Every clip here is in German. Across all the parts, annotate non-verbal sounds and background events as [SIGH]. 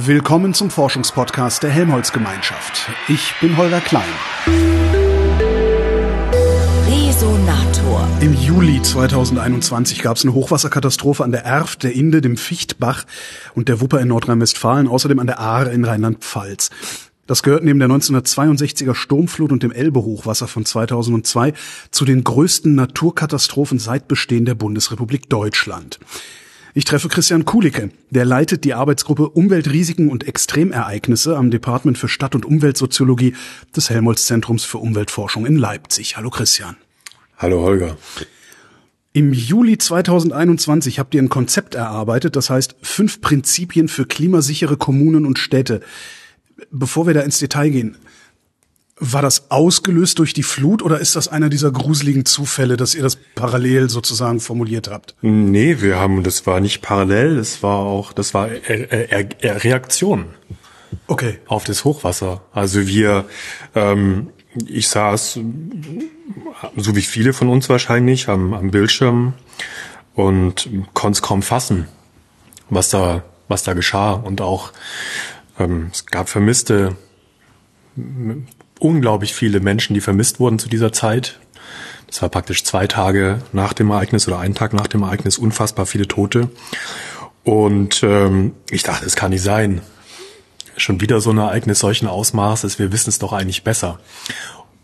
Willkommen zum Forschungspodcast der Helmholtz-Gemeinschaft. Ich bin Holger Klein. Resonator. Im Juli 2021 gab es eine Hochwasserkatastrophe an der Erft, der Inde, dem Fichtbach und der Wupper in Nordrhein-Westfalen, außerdem an der Aare in Rheinland-Pfalz. Das gehört neben der 1962er Sturmflut und dem Elbe-Hochwasser von 2002 zu den größten Naturkatastrophen seit Bestehen der Bundesrepublik Deutschland. Ich treffe Christian Kulicke, der leitet die Arbeitsgruppe Umweltrisiken und Extremereignisse am Department für Stadt- und Umweltsoziologie des Helmholtz-Zentrums für Umweltforschung in Leipzig. Hallo Christian. Hallo Holger. Im Juli 2021 habt ihr ein Konzept erarbeitet, das heißt fünf Prinzipien für klimasichere Kommunen und Städte. Bevor wir da ins Detail gehen, war das ausgelöst durch die Flut oder ist das einer dieser gruseligen Zufälle, dass ihr das parallel sozusagen formuliert habt? Nee, wir haben, das war nicht parallel, es war auch, das war Reaktion. Okay. Auf das Hochwasser. Also wir, ähm, ich saß, so wie viele von uns wahrscheinlich, am, am Bildschirm und konnte es kaum fassen, was da, was da geschah. Und auch ähm, es gab Vermisste, unglaublich viele Menschen, die vermisst wurden zu dieser Zeit. Das war praktisch zwei Tage nach dem Ereignis oder einen Tag nach dem Ereignis, unfassbar viele Tote. Und ähm, ich dachte, es kann nicht sein. Schon wieder so ein Ereignis solchen Ausmaßes, wir wissen es doch eigentlich besser.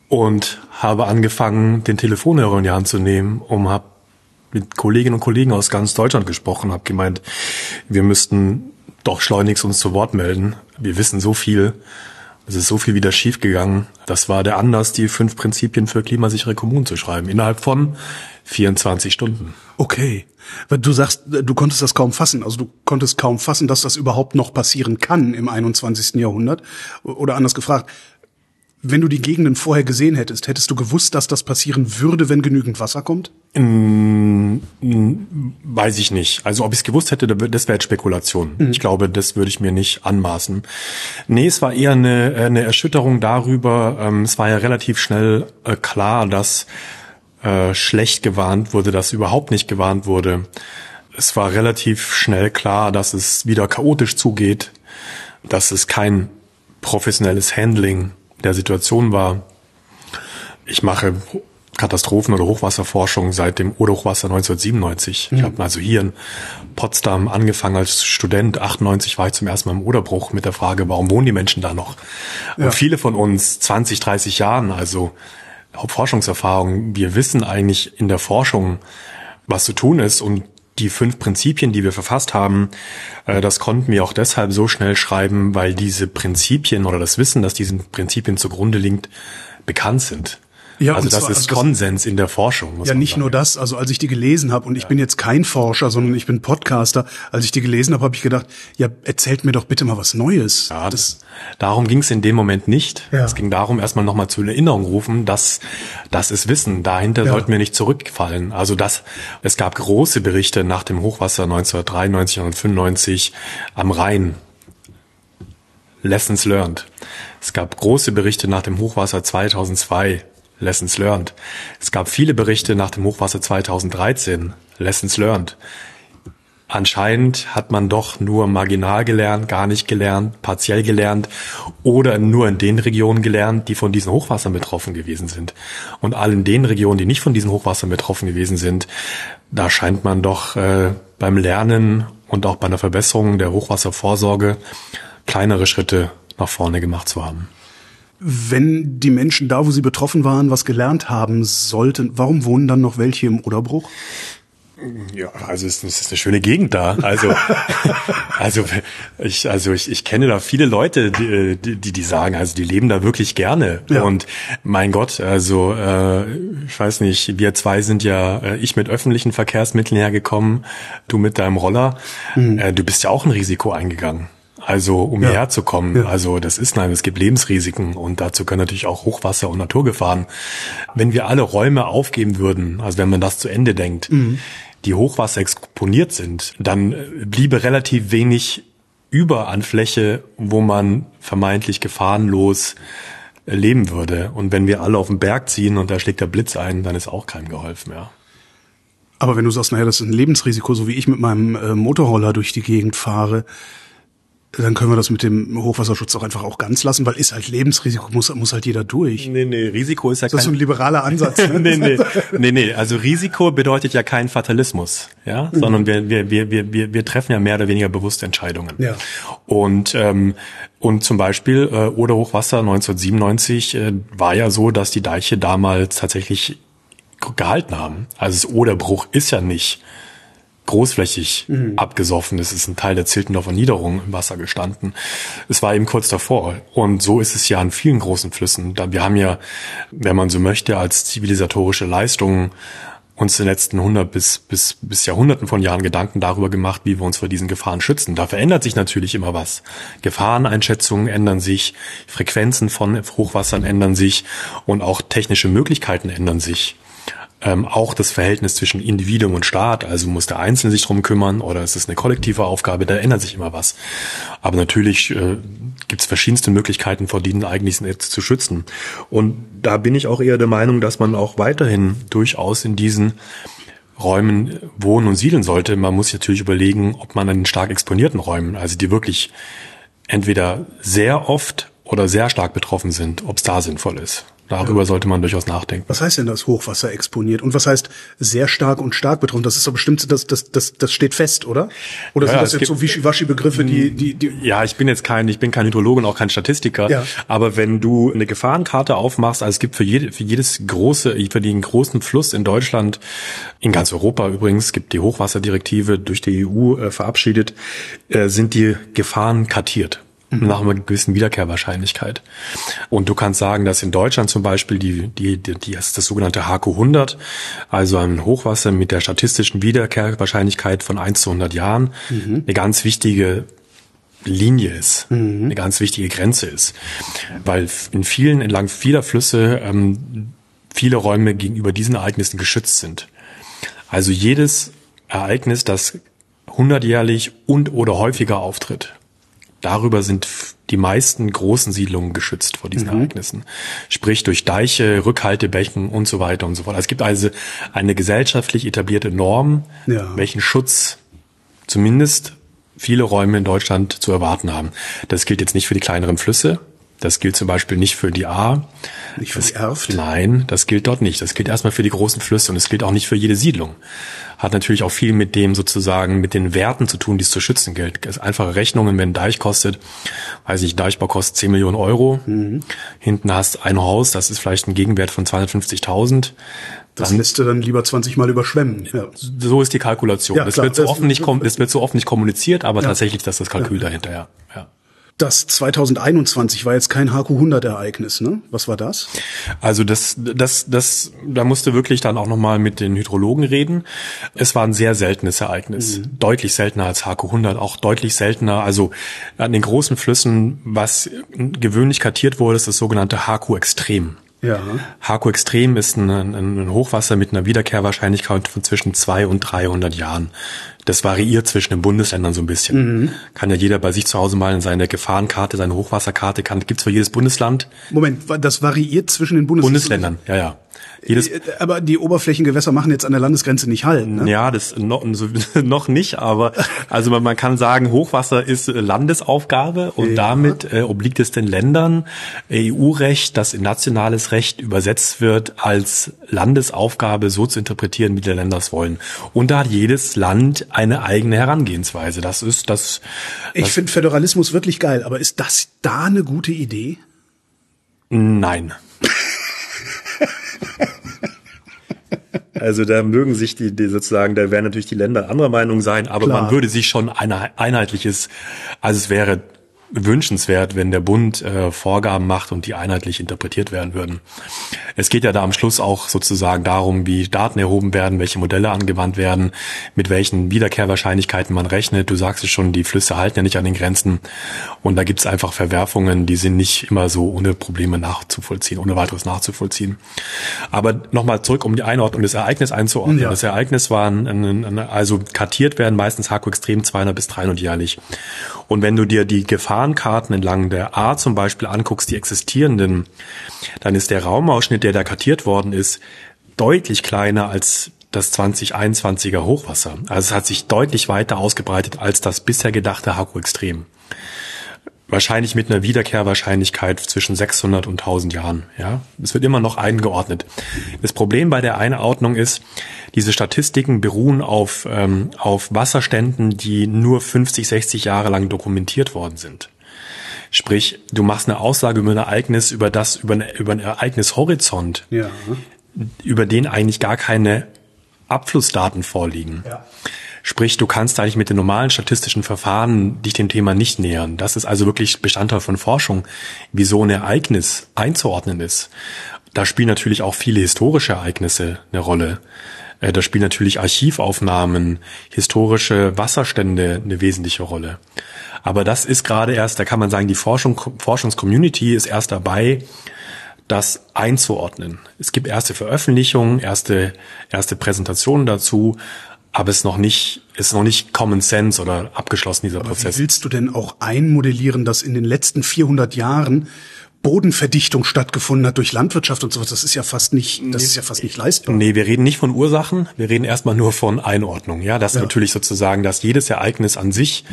Und habe angefangen, den Telefonhörer in die Hand zu nehmen, um hab mit Kolleginnen und Kollegen aus ganz Deutschland gesprochen, habe gemeint, wir müssten doch schleunigst uns zu Wort melden. Wir wissen so viel, es ist so viel wieder schiefgegangen. Das war der Anlass, die fünf Prinzipien für klimasichere Kommunen zu schreiben, innerhalb von 24 Stunden. Okay. Du sagst, du konntest das kaum fassen. Also du konntest kaum fassen, dass das überhaupt noch passieren kann im 21. Jahrhundert. Oder anders gefragt, wenn du die Gegenden vorher gesehen hättest, hättest du gewusst, dass das passieren würde, wenn genügend Wasser kommt? Mm, weiß ich nicht. Also ob ich es gewusst hätte, das wäre Spekulation. Mhm. Ich glaube, das würde ich mir nicht anmaßen. Nee, es war eher eine, eine Erschütterung darüber. Ähm, es war ja relativ schnell äh, klar, dass äh, schlecht gewarnt wurde, dass überhaupt nicht gewarnt wurde. Es war relativ schnell klar, dass es wieder chaotisch zugeht, dass es kein professionelles Handling der Situation war, ich mache Katastrophen- oder Hochwasserforschung seit dem Oder-Hochwasser 1997. Mhm. Ich habe also hier in Potsdam angefangen als Student. 98 war ich zum ersten Mal im Oderbruch mit der Frage, warum wohnen die Menschen da noch? Ja. Und viele von uns, 20, 30 Jahren, also Forschungserfahrung, wir wissen eigentlich in der Forschung, was zu tun ist und die fünf Prinzipien, die wir verfasst haben, äh, das konnten wir auch deshalb so schnell schreiben, weil diese Prinzipien oder das Wissen, das diesen Prinzipien zugrunde liegt, bekannt sind. Ja, also das zwar, ist also das, Konsens in der Forschung. ja, nicht sagen. nur das. Also als ich die gelesen habe, und ich ja. bin jetzt kein Forscher, sondern ich bin Podcaster, als ich die gelesen habe, habe ich gedacht, ja, erzählt mir doch bitte mal was Neues. Ja, das, darum ging es in dem Moment nicht. Ja. Es ging darum, erstmal nochmal zur Erinnerung rufen, dass das ist Wissen. Dahinter ja. sollten wir nicht zurückfallen. Also das, es gab große Berichte nach dem Hochwasser 1993 und 1995 am Rhein. Lessons learned. Es gab große Berichte nach dem Hochwasser 2002 Lessons learned. Es gab viele Berichte nach dem Hochwasser 2013, Lessons learned. Anscheinend hat man doch nur marginal gelernt, gar nicht gelernt, partiell gelernt oder nur in den Regionen gelernt, die von diesen Hochwassern betroffen gewesen sind. Und all in den Regionen, die nicht von diesen Hochwassern betroffen gewesen sind, da scheint man doch äh, beim Lernen und auch bei der Verbesserung der Hochwasservorsorge kleinere Schritte nach vorne gemacht zu haben wenn die Menschen da, wo sie betroffen waren, was gelernt haben sollten, warum wohnen dann noch welche im Oderbruch? Ja, also es ist eine schöne Gegend da. Also, [LAUGHS] also ich, also ich, ich kenne da viele Leute, die, die, die sagen, also die leben da wirklich gerne. Ja. Und mein Gott, also äh, ich weiß nicht, wir zwei sind ja, äh, ich mit öffentlichen Verkehrsmitteln hergekommen, du mit deinem Roller. Mhm. Äh, du bist ja auch ein Risiko eingegangen also um ja. hierher zu kommen. Ja. Also das ist nein, es gibt Lebensrisiken und dazu können natürlich auch Hochwasser und Naturgefahren. Wenn wir alle Räume aufgeben würden, also wenn man das zu Ende denkt, mhm. die Hochwasser exponiert sind, dann bliebe relativ wenig über an Fläche, wo man vermeintlich gefahrenlos leben würde. Und wenn wir alle auf den Berg ziehen und da schlägt der Blitz ein, dann ist auch keinem geholfen, ja. Aber wenn du sagst, naja, das ist ein Lebensrisiko, so wie ich mit meinem äh, Motorroller durch die Gegend fahre, Dann können wir das mit dem Hochwasserschutz auch einfach auch ganz lassen, weil ist halt Lebensrisiko, muss, muss halt jeder durch. Nee, nee, Risiko ist ja Das ist so kein... ein liberaler Ansatz. Ne? [LAUGHS] nee, nee, nee, nee, also Risiko bedeutet ja kein Fatalismus, ja, Mhm. sondern wir, wir, wir, wir, wir, treffen ja mehr oder weniger bewusste Entscheidungen. Ja. Und, ähm, und zum Beispiel äh, Oder Hochwasser 1997 äh, war ja so, dass die Deiche damals tatsächlich gehalten haben. Also das Oderbruch ist ja nicht großflächig abgesoffen. Es ist ein Teil der Ziltendorfer Niederung im Wasser gestanden. Es war eben kurz davor. Und so ist es ja an vielen großen Flüssen. Da Wir haben ja, wenn man so möchte, als zivilisatorische Leistung uns in den letzten 100 bis, bis, bis Jahrhunderten von Jahren Gedanken darüber gemacht, wie wir uns vor diesen Gefahren schützen. Da verändert sich natürlich immer was. Gefahreneinschätzungen ändern sich, Frequenzen von Hochwassern ändern sich und auch technische Möglichkeiten ändern sich ähm, auch das Verhältnis zwischen Individuum und Staat, also muss der Einzelne sich drum kümmern oder ist es eine kollektive Aufgabe, da ändert sich immer was. Aber natürlich äh, gibt es verschiedenste Möglichkeiten, vor denen eigentlich zu schützen. Und da bin ich auch eher der Meinung, dass man auch weiterhin durchaus in diesen Räumen wohnen und siedeln sollte. Man muss sich natürlich überlegen, ob man an den stark exponierten Räumen, also die wirklich entweder sehr oft oder sehr stark betroffen sind, ob es da sinnvoll ist. Darüber sollte man durchaus nachdenken. Was heißt denn das Hochwasser exponiert? Und was heißt sehr stark und stark betroffen? Das ist doch bestimmt, das, das, das, das steht fest, oder? Oder Ja, sind ja, das jetzt so Wischiwaschi-Begriffe, die, die, die, Ja, ich bin jetzt kein, ich bin kein Hydrologe und auch kein Statistiker. Ja. Aber wenn du eine Gefahrenkarte aufmachst, also es gibt für, jede, für jedes große, für den großen Fluss in Deutschland, in ganz Europa übrigens, gibt die Hochwasserdirektive durch die EU äh, verabschiedet, äh, sind die Gefahren kartiert. Nach einer gewissen Wiederkehrwahrscheinlichkeit. Und du kannst sagen, dass in Deutschland zum Beispiel die, die, die, die ist das sogenannte HQ 100, also ein Hochwasser mit der statistischen Wiederkehrwahrscheinlichkeit von 1 zu 100 Jahren, eine ganz wichtige Linie ist, eine ganz wichtige Grenze ist, weil in vielen, entlang vieler Flüsse ähm, viele Räume gegenüber diesen Ereignissen geschützt sind. Also jedes Ereignis, das hundertjährlich und oder häufiger auftritt, darüber sind die meisten großen Siedlungen geschützt vor diesen Ereignissen. Sprich durch Deiche, Rückhaltebecken und so weiter und so fort. Also es gibt also eine gesellschaftlich etablierte Norm, Ja. welchen Schutz zumindest viele Räume in Deutschland zu erwarten haben. Das gilt jetzt nicht für die kleineren Flüsse. Das gilt zum Beispiel nicht für die A. nicht für die Erft? Nein, das gilt dort nicht. Das gilt erstmal für die großen Flüsse und es gilt auch nicht für jede Siedlung. Hat natürlich auch viel mit dem sozusagen, mit den Werten zu tun, die es zu schützen gilt. Einfache Rechnungen, wenn ein Deich kostet, weiß ich, Deichbau kostet 10 Millionen Euro. Hinten hast ein Haus, das ist vielleicht ein Gegenwert von 250.000. Das lässt du dann lieber 20 Mal überschwemmen. Ja. So ist die Kalkulation. Ja, das, klar, wird so das- offen nicht, das wird so offen nicht kommuniziert, aber tatsächlich das ist das Kalkül dahinter, ja. Das 2021 war jetzt kein HQ100-Ereignis, ne? Was war das? Also das, das, das, da musste wirklich dann auch nochmal mit den Hydrologen reden. Es war ein sehr seltenes Ereignis, deutlich seltener als HQ 100, auch deutlich seltener. Also an den großen Flüssen, was gewöhnlich kartiert wurde, ist das sogenannte HQ Extrem. Ja. HQ Extrem ist ein, ein, Hochwasser mit einer Wiederkehrwahrscheinlichkeit von zwischen 200 und 300 Jahren. Das variiert zwischen den Bundesländern so ein bisschen. Kann ja jeder bei sich zu Hause mal in seine Gefahrenkarte, seine Hochwasserkarte, kann, gibt's für jedes Bundesland. Moment, das variiert zwischen den Bundesländern. Bundesländern, ja, ja. Jedes, Äh, Aber die Oberflächengewässer machen jetzt an der Landesgrenze nicht Halt, ne? Ja, das noch, [LAUGHS] noch nicht, aber also man, man kann sagen, Hochwasser ist äh, Landesaufgabe und Ja. damit äh, obliegt es den Ländern EU-Recht, das in nationales Recht übersetzt wird, als Landesaufgabe so zu interpretieren, wie die Länder es wollen. Und da hat jedes Land eine eigene Herangehensweise. Das ist das. Ich finde Föderalismus wirklich geil, aber ist das da eine gute Idee? Nein. [LAUGHS] Also da mögen sich die, die sozusagen, da werden natürlich die Länder anderer Meinung sein, aber Klar. man würde sich schon ein einheitliches, also es wäre wünschenswert, wenn der Bund äh, Vorgaben macht und die einheitlich interpretiert werden würden. Es geht ja da am Schluss auch sozusagen darum, wie Daten erhoben werden, welche Modelle angewandt werden, mit welchen Wiederkehrwahrscheinlichkeiten man rechnet. Du sagst es schon, die Flüsse halten ja nicht an den Grenzen und da gibt es einfach Verwerfungen, die sind nicht immer so ohne Probleme nachzuvollziehen, ohne weiteres nachzuvollziehen. Aber nochmal zurück, um die Einordnung des Ereignisses einzuordnen. Ja. Das Ereignis war, ein, ein, ein, also kartiert werden meistens HQ extrem 200 bis 300 jährlich. Und wenn du dir die Gefahrenkarten entlang der A zum Beispiel anguckst, die existierenden, dann ist der Raumausschnitt, der da kartiert worden ist, deutlich kleiner als das 2021er Hochwasser. Also es hat sich deutlich weiter ausgebreitet als das bisher gedachte HQ Extrem. Wahrscheinlich mit einer Wiederkehrwahrscheinlichkeit zwischen 600 und 1000 Jahren. Ja, es wird immer noch eingeordnet. Das Problem bei der Einordnung ist, diese Statistiken beruhen auf, ähm, auf Wasserständen, die nur 50, 60 Jahre lang dokumentiert worden sind. Sprich, du machst eine Aussage über ein Ereignis, über das, über, eine, über einen Ereignishorizont, Ja. über den eigentlich gar keine Abflussdaten vorliegen. Ja. Sprich, du kannst eigentlich mit den normalen statistischen Verfahren dich dem Thema nicht nähern. Das ist also wirklich Bestandteil von Forschung, wie so ein Ereignis einzuordnen ist. Da spielen natürlich auch viele historische Ereignisse eine Rolle. Äh, Da spielen natürlich Archivaufnahmen, historische Wasserstände eine wesentliche Rolle. Aber das ist gerade erst, da kann man sagen, die Forschung, Forschungscommunity ist erst dabei, das einzuordnen. Es gibt erste Veröffentlichungen, erste, erste Präsentationen dazu, aber es ist noch nicht, ist noch nicht Common Sense oder abgeschlossen, dieser Aber Prozess. wie willst du denn auch einmodellieren, dass in den letzten 400 Jahren Bodenverdichtung stattgefunden hat durch Landwirtschaft und sowas? Das ist ja fast nicht, das ist ja fast nicht leistbar. Nee, wir reden nicht von Ursachen, wir reden erstmal nur von Einordnung. Ja, das Ja. natürlich sozusagen, dass jedes Ereignis an sich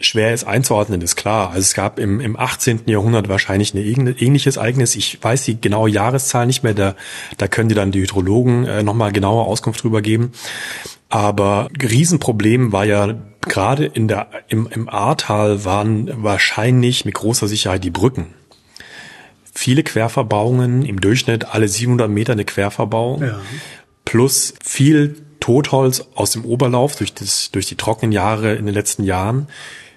schwer ist einzuordnen, ist klar. Also es gab im, im 18. Jahrhundert wahrscheinlich ein ähnliches Ereignis. Ich weiß die genaue Jahreszahl nicht mehr, da, da können dir dann die Hydrologen äh, nochmal genaue Auskunft drüber geben. Aber Riesenproblem war ja gerade in der, im, im Ahrtal waren wahrscheinlich mit großer Sicherheit die Brücken. Viele Querverbauungen, im Durchschnitt alle 700 Meter eine Querverbauung Ja. plus viel Totholz aus dem Oberlauf durch, das, durch die trockenen Jahre in den letzten Jahren,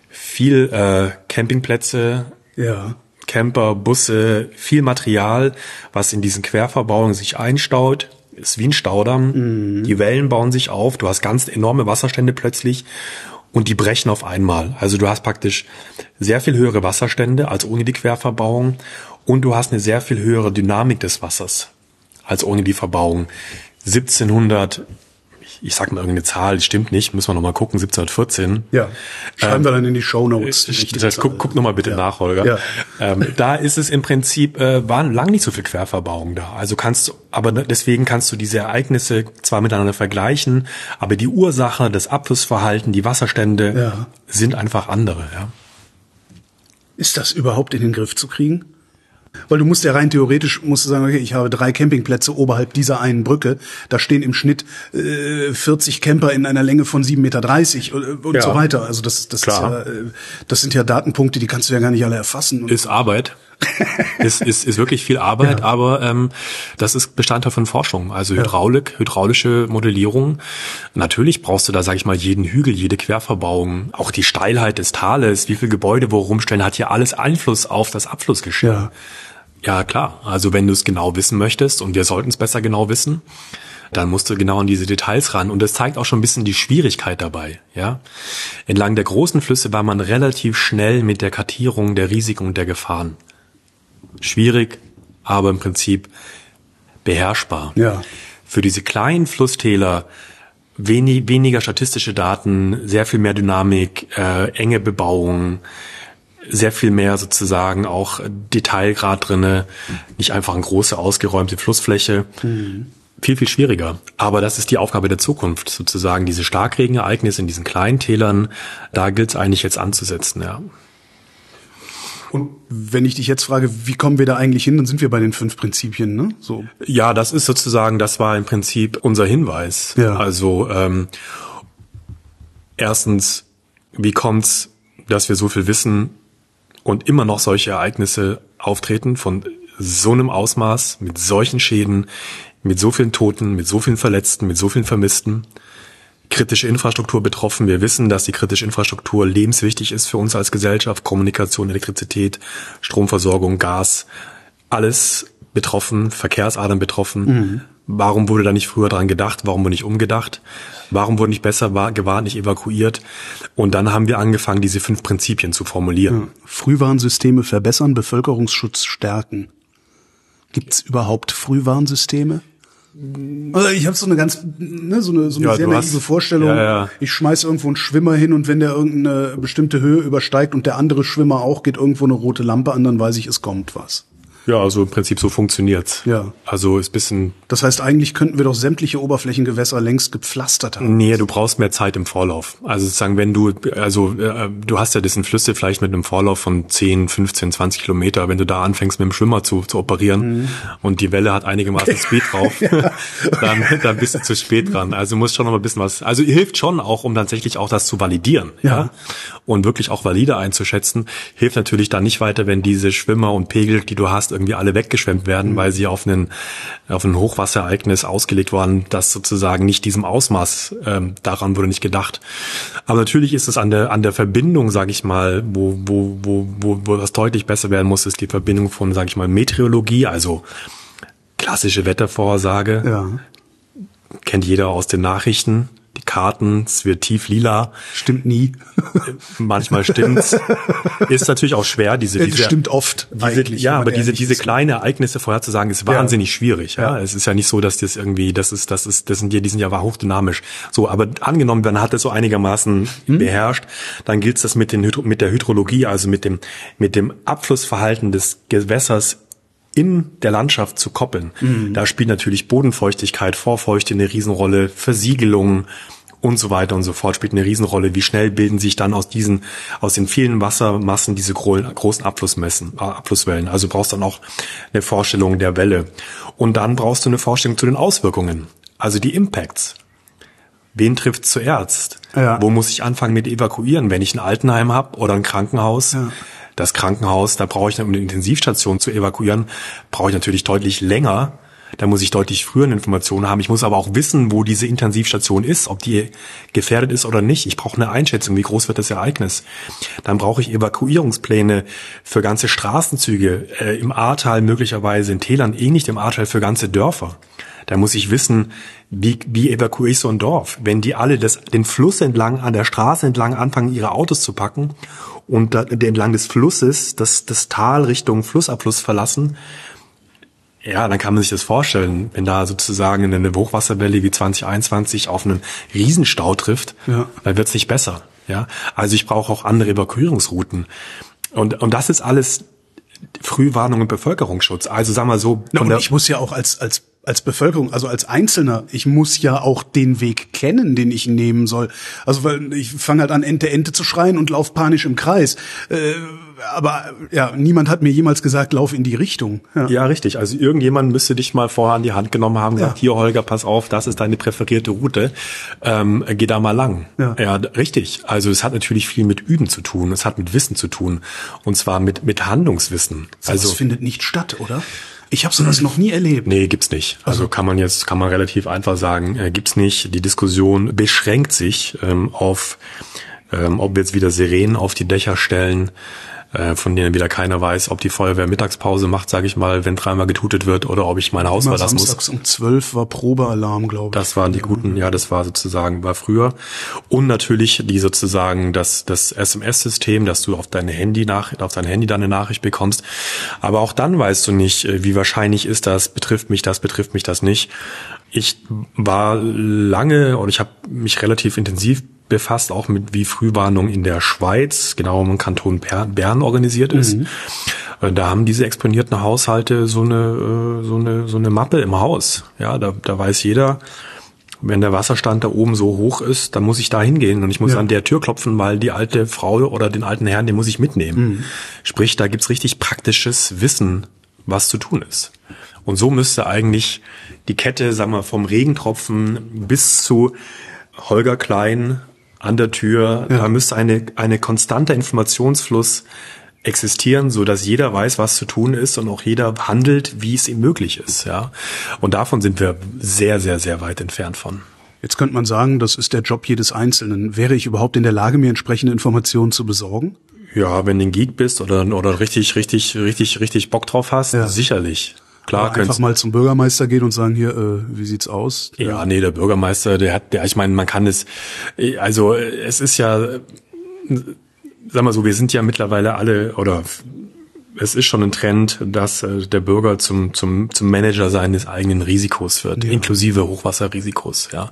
viel äh, Campingplätze, Ja. Camper, Busse, viel Material, was in diesen Querverbauungen sich einstaut. Ist wie ein Staudamm. Die Wellen bauen sich auf. Du hast ganz enorme Wasserstände plötzlich und die brechen auf einmal. Also du hast praktisch sehr viel höhere Wasserstände als ohne die Querverbauung und du hast eine sehr viel höhere Dynamik des Wassers als ohne die Verbauung. 1700, ich, sag mal irgendeine Zahl, stimmt nicht, müssen wir noch mal gucken, 1714. Ja. Schreiben wir dann in die Show Notes. Ich, das, guck, guck noch mal bitte Ja. nach, Holger. Ja. Ähm, da ist es im Prinzip, äh, waren lang nicht so viel Querverbauung da. Also kannst du, aber ne- deswegen kannst du diese Ereignisse zwar miteinander vergleichen, aber die Ursache, das Abflussverhalten, die Wasserstände Ja. sind einfach andere. Ja. Ist das überhaupt in den Griff zu kriegen? Weil du musst ja rein theoretisch, musst du sagen, okay, ich habe drei Campingplätze oberhalb dieser einen Brücke. Da stehen im Schnitt äh, 40 Camper in einer Länge von 7,30 Meter und, und Ja. so weiter. Also das, das, Klar. Ist ja, äh, das sind ja Datenpunkte, die kannst du ja gar nicht alle erfassen. Ist Arbeit. [LAUGHS] ist, ist, ist wirklich viel Arbeit, aber ähm, das ist Bestandteil von Forschung. Also Hydraulik, hydraulische Modellierung. Natürlich brauchst du da, sag ich mal, jeden Hügel, jede Querverbauung, auch die Steilheit des Tales, wie viele Gebäude wo rumstellen, hat hier alles Einfluss auf das Abflussgeschirr. Ja. Ja, klar. Also wenn du es genau wissen möchtest, und wir sollten es besser genau wissen, dann musst du genau an diese Details ran. Und das zeigt auch schon ein bisschen die Schwierigkeit dabei, ja. Entlang der großen Flüsse war man relativ schnell mit der Kartierung der Risiken und der Gefahren. Schwierig, aber im Prinzip beherrschbar. Ja. Für diese kleinen Flusstäler wenig, weniger statistische Daten, sehr viel mehr Dynamik, äh, enge Bebauung, sehr viel mehr sozusagen auch Detailgrad drinne, nicht einfach eine große ausgeräumte Flussfläche. Viel, viel schwieriger. Aber das ist die Aufgabe der Zukunft, sozusagen diese Starkregenereignisse in diesen kleinen Tälern, da gilt es eigentlich jetzt anzusetzen, ja. Und wenn ich dich jetzt frage, wie kommen wir da eigentlich hin, dann sind wir bei den fünf Prinzipien, ne? So. Ja, das ist sozusagen, das war im Prinzip unser Hinweis. Ja. Also ähm, erstens, wie kommt's, dass wir so viel wissen und immer noch solche Ereignisse auftreten von so einem Ausmaß, mit solchen Schäden, mit so vielen Toten, mit so vielen Verletzten, mit so vielen Vermissten? kritische Infrastruktur betroffen. Wir wissen, dass die kritische Infrastruktur lebenswichtig ist für uns als Gesellschaft. Kommunikation, Elektrizität, Stromversorgung, Gas, alles betroffen, Verkehrsadern betroffen. Warum wurde da nicht früher dran gedacht? Warum wurde nicht umgedacht? Warum wurde nicht besser wa- gewarnt, nicht evakuiert? Und dann haben wir angefangen, diese fünf Prinzipien zu formulieren. Frühwarnsysteme verbessern, Bevölkerungsschutz stärken. Gibt's überhaupt Frühwarnsysteme? Also ich habe so eine ganz, ne, so eine, so eine Ja, sehr naive Vorstellung. Ja, ja. Ich schmeiß irgendwo einen Schwimmer hin und wenn der irgendeine bestimmte Höhe übersteigt und der andere Schwimmer auch, geht irgendwo eine rote Lampe an, dann weiß ich, es kommt was. Ja, also im Prinzip so funktioniert's. Ja. Also ist bisschen. Das heißt, eigentlich könnten wir doch sämtliche Oberflächengewässer längst gepflastert haben. Nee, du brauchst mehr Zeit im Vorlauf. Also sozusagen, wenn du, also äh, du hast ja das in Flüsse vielleicht mit einem Vorlauf von 10, 15, 20 Kilometer, wenn du da anfängst mit dem Schwimmer zu, zu operieren mhm. und die Welle hat einigermaßen Speed drauf, [LAUGHS] [LAUGHS] dann, dann bist du zu spät dran. Also musst schon noch ein bisschen was. Also hilft schon auch, um tatsächlich auch das zu validieren. Ja. ja? Und wirklich auch valide einzuschätzen, hilft natürlich dann nicht weiter, wenn diese Schwimmer und Pegel, die du hast, irgendwie alle weggeschwemmt werden, mhm. weil sie auf einen, auf ein Hochwasserereignis ausgelegt waren, das sozusagen nicht diesem Ausmaß, ähm, daran wurde nicht gedacht. Aber natürlich ist es an der, an der Verbindung, sage ich mal, wo, wo, wo, wo, wo das deutlich besser werden muss, ist die Verbindung von, sage ich mal, Meteorologie, also klassische Wettervorhersage. Ja. Kennt jeder aus den Nachrichten die Karten, es wird tief lila. Stimmt nie. [LAUGHS] Manchmal stimmt's. Ist natürlich auch schwer, diese, diese stimmt oft diese, eigentlich. Ja, aber diese, diese kleinen Ereignisse vorherzusagen, ist wahnsinnig ja. schwierig. Ja. ja. es ist ja nicht so, dass das irgendwie, das ist, das ist, das sind die, die sind ja hochdynamisch. So, aber angenommen, man hat es so einigermaßen hm. beherrscht, dann gilt es das mit den, mit der Hydrologie, also mit dem, mit dem Abflussverhalten des Gewässers in der Landschaft zu koppeln. Mhm. Da spielt natürlich Bodenfeuchtigkeit, Vorfeuchte eine Riesenrolle, Versiegelung und so weiter und so fort spielt eine Riesenrolle. Wie schnell bilden sich dann aus diesen, aus den vielen Wassermassen diese großen Abflussmessen, äh, Abflusswellen. Also brauchst dann auch eine Vorstellung der Welle. Und dann brauchst du eine Vorstellung zu den Auswirkungen. Also die Impacts. Wen trifft zuerst? Ja. Wo muss ich anfangen mit evakuieren, wenn ich ein Altenheim habe oder ein Krankenhaus? Ja das Krankenhaus, da brauche ich, um eine Intensivstation zu evakuieren, brauche ich natürlich deutlich länger. Da muss ich deutlich früher eine Information haben. Ich muss aber auch wissen, wo diese Intensivstation ist, ob die gefährdet ist oder nicht. Ich brauche eine Einschätzung, wie groß wird das Ereignis. Dann brauche ich Evakuierungspläne für ganze Straßenzüge, äh, im Ahrtal möglicherweise, in Tälern ähnlich im Ahrtal für ganze Dörfer. Da muss ich wissen, wie, wie evakuiere ich so ein Dorf? Wenn die alle das, den Fluss entlang, an der Straße entlang anfangen, ihre Autos zu packen und da, entlang des Flusses das, das Tal Richtung Flussabfluss verlassen, ja, dann kann man sich das vorstellen, wenn da sozusagen eine Hochwasserwelle wie 2021 auf einen Riesenstau trifft, ja. dann wird's nicht besser. Ja, also ich brauche auch andere Evakuierungsrouten. Und, und das ist alles Frühwarnung und Bevölkerungsschutz. Also sagen wir so. Na, und ich muss ja auch als, als als Bevölkerung, also als Einzelner, ich muss ja auch den Weg kennen, den ich nehmen soll. Also weil ich fange halt an, Ente, Ente zu schreien und lauf panisch im Kreis. Äh, aber ja, niemand hat mir jemals gesagt, lauf in die Richtung. Ja. ja, richtig. Also irgendjemand müsste dich mal vorher an die Hand genommen haben, gesagt, ja. hier Holger, pass auf, das ist deine präferierte Route, ähm, geh da mal lang. Ja. ja, richtig. Also es hat natürlich viel mit Üben zu tun, es hat mit Wissen zu tun und zwar mit mit Handlungswissen. So also es findet nicht statt, oder? Ich habe sowas noch nie erlebt. Nee, gibt's nicht. Also, also kann man jetzt, kann man relativ einfach sagen, äh, gibt's nicht. Die Diskussion beschränkt sich ähm, auf, ähm, ob wir jetzt wieder Sirenen auf die Dächer stellen, äh, von denen wieder keiner weiß, ob die Feuerwehr Mittagspause macht, sage ich mal, wenn dreimal getutet wird oder ob ich mein Haus verlassen samstags muss. um zwölf war Probealarm, glaube ich. Das waren die guten, ja, das war sozusagen, war früher. Und natürlich die sozusagen das, das SMS-System, dass du auf dein Handy nach, auf dein Handy deine Nachricht bekommst. Aber auch dann weißt du nicht, äh, wie wahrscheinlich ist das, betrifft mich das, betrifft mich das nicht. Ich war lange und ich habe mich relativ intensiv befasst, auch mit wie Frühwarnung in der Schweiz, genau im Kanton Bern organisiert ist. Mhm. Äh, da haben diese exponierten Haushalte so eine, äh, so eine, so eine Mappe im Haus. Ja, da, da weiß jeder, wenn der Wasserstand da oben so hoch ist, dann muss ich da hingehen und ich muss ja. an der Tür klopfen, weil die alte Frau oder den alten Herrn, den muss ich mitnehmen. Mhm. Sprich, da gibt's richtig praktisches Wissen, was zu tun ist. Und so müsste eigentlich die Kette, sagen wir, vom Regentropfen bis zu Holger Klein an der Tür. Ja. Da müsste eine, eine konstanter Informationsfluss existieren, so dass jeder weiß, was zu tun ist und auch jeder handelt, wie es ihm möglich ist, ja. Und davon sind wir sehr, sehr, sehr weit entfernt von. Jetzt könnte man sagen, das ist der Job jedes Einzelnen. Wäre ich überhaupt in der Lage, mir entsprechende Informationen zu besorgen? Ja, wenn du ein Geek bist oder, oder richtig, richtig, richtig, richtig Bock drauf hast, ja. sicherlich. Klar, einfach mal zum Bürgermeister gehen und sagen, hier, äh, wie sieht's aus? Ja, ja, nee, der Bürgermeister, der hat, der, ich meine, man kann es, also es ist ja, sag mal so, wir sind ja mittlerweile alle, oder es ist schon ein Trend, dass äh, der Bürger zum, zum, zum Manager seines eigenen Risikos wird, ja. inklusive Hochwasserrisikos, ja.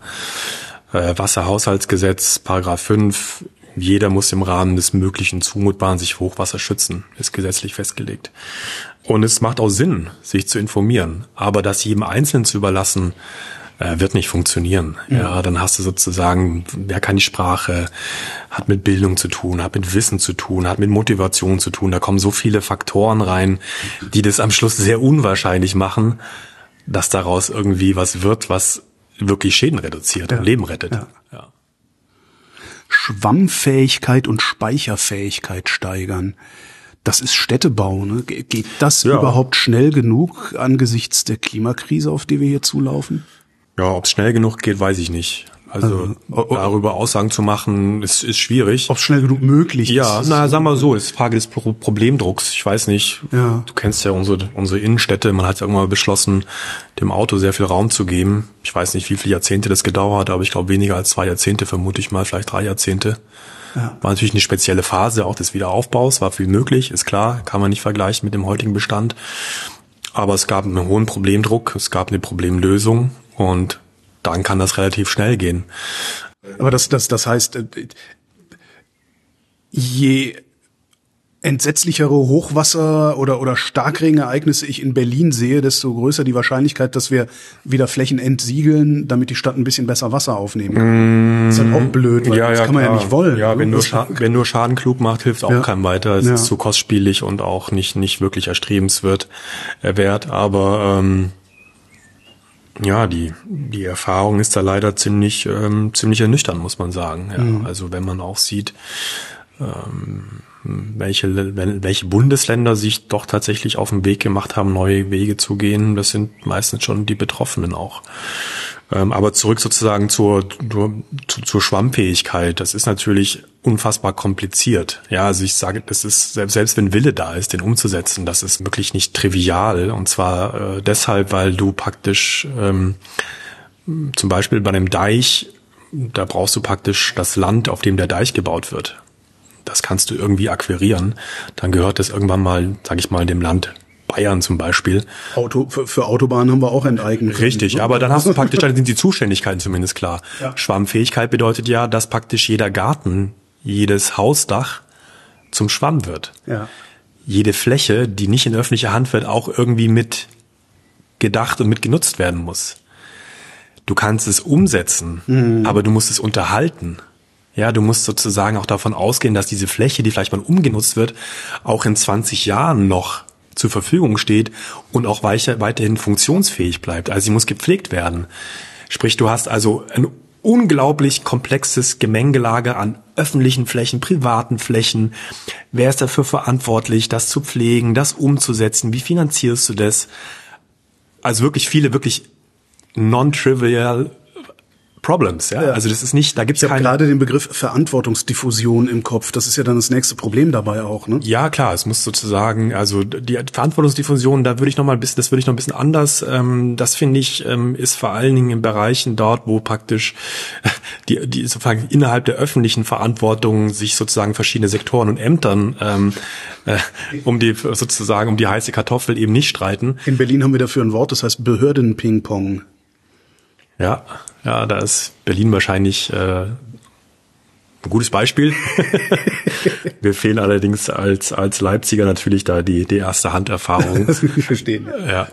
Äh, Wasserhaushaltsgesetz, Paragraph 5, Jeder muss im Rahmen des Möglichen Zumutbaren sich vor Hochwasser schützen, ist gesetzlich festgelegt. Und es macht auch Sinn, sich zu informieren. Aber das jedem Einzelnen zu überlassen, äh, wird nicht funktionieren. Ja. ja, dann hast du sozusagen, wer kann die Sprache, hat mit Bildung zu tun, hat mit Wissen zu tun, hat mit Motivation zu tun. Da kommen so viele Faktoren rein, die das am Schluss sehr unwahrscheinlich machen, dass daraus irgendwie was wird, was wirklich Schäden reduziert ja. und Leben rettet. Ja. ja. Schwammfähigkeit und Speicherfähigkeit steigern. Das ist Städtebau. Ne? Geht das ja. überhaupt schnell genug angesichts der Klimakrise, auf die wir hier zulaufen? Ja, ob es schnell genug geht, weiß ich nicht. Also äh, darüber Aussagen zu machen, ist, ist schwierig. Ob schnell genug möglich ja, ist. Ja, na, sagen wir so, ist Frage des Problemdrucks. Ich weiß nicht, ja. du kennst ja unsere, unsere Innenstädte, man hat ja irgendwann beschlossen, dem Auto sehr viel Raum zu geben. Ich weiß nicht, wie viele Jahrzehnte das gedauert, aber ich glaube weniger als zwei Jahrzehnte, vermute ich mal, vielleicht drei Jahrzehnte. War natürlich eine spezielle Phase auch des Wiederaufbaus, war viel möglich, ist klar, kann man nicht vergleichen mit dem heutigen Bestand. Aber es gab einen hohen Problemdruck, es gab eine Problemlösung und dann kann das relativ schnell gehen. Aber das, das, das heißt, äh, je entsetzlichere Hochwasser oder, oder Starkregenereignisse ich in Berlin sehe, desto größer die Wahrscheinlichkeit, dass wir wieder Flächen entsiegeln, damit die Stadt ein bisschen besser Wasser aufnehmen kann. Mm, das ist halt auch blöd, weil ja, das ja, kann man klar. ja nicht wollen. Ja, wenn nur, Scha wenn nur Schaden klug macht, hilft auch ja. keinem weiter. Es ja. ist zu kostspielig und auch nicht, nicht wirklich erstrebenswert äh, wert, aber ähm, ja, die, die Erfahrung ist da leider ziemlich, ähm, ziemlich ernüchternd, muss man sagen. Ja, mhm. Also wenn man auch sieht, ähm, welche, welche Bundesländer sich doch tatsächlich auf den Weg gemacht haben, neue Wege zu gehen, das sind meistens schon die Betroffenen auch. Ähm, aber zurück sozusagen zur, zur, zur Schwammfähigkeit. Das ist natürlich unfassbar kompliziert. Ja, also ich sage, das ist, selbst, selbst wenn Wille da ist, den umzusetzen, das ist wirklich nicht trivial. Und zwar äh, deshalb, weil du praktisch ähm, zum Beispiel bei einem Deich, da brauchst du praktisch das Land, auf dem der Deich gebaut wird. Das kannst du irgendwie akquirieren. Dann gehört das irgendwann mal, sag ich mal, dem Land Bayern zum Beispiel. Auto, für, für Autobahnen haben wir auch enteignet. Richtig, aber dann hast du praktisch, dann sind die Zuständigkeiten zumindest klar. Ja. Schwammfähigkeit bedeutet ja, dass praktisch jeder Garten, jedes Hausdach zum Schwamm wird. Ja. Jede Fläche, die nicht in öffentlicher Hand wird, auch irgendwie mit gedacht und mit genutzt werden muss. Du kannst es umsetzen, mhm. aber du musst es unterhalten. Ja, du musst sozusagen auch davon ausgehen, dass diese Fläche, die vielleicht mal umgenutzt wird, auch in 20 Jahren noch zur Verfügung steht und auch weiterhin funktionsfähig bleibt. Also sie muss gepflegt werden. Sprich, du hast also ein unglaublich komplexes Gemengelage an öffentlichen Flächen, privaten Flächen. Wer ist dafür verantwortlich, das zu pflegen, das umzusetzen? Wie finanzierst du das? Also wirklich viele, wirklich non-trivial Problems. Ja? ja? Also das ist nicht, da gibt's ich keine. gerade den Begriff Verantwortungsdiffusion im Kopf. Das ist ja dann das nächste Problem dabei auch. Ne? Ja klar, es muss sozusagen, also die Verantwortungsdiffusion, da würde ich noch mal ein bisschen, das würde ich noch ein bisschen anders. Ähm, das finde ich ähm, ist vor allen Dingen in Bereichen dort, wo praktisch [LAUGHS] die, die sozusagen innerhalb der öffentlichen Verantwortung sich sozusagen verschiedene Sektoren und Ämtern ähm, äh, um die sozusagen um die heiße Kartoffel eben nicht streiten. In Berlin haben wir dafür ein Wort, das heißt Behördenpingpong. Ja, ja, da ist Berlin wahrscheinlich äh, ein gutes Beispiel. [LAUGHS] Wir fehlen allerdings als, als Leipziger natürlich da die, die erste Handerfahrung. [LAUGHS] Das ich verstehen. Ja.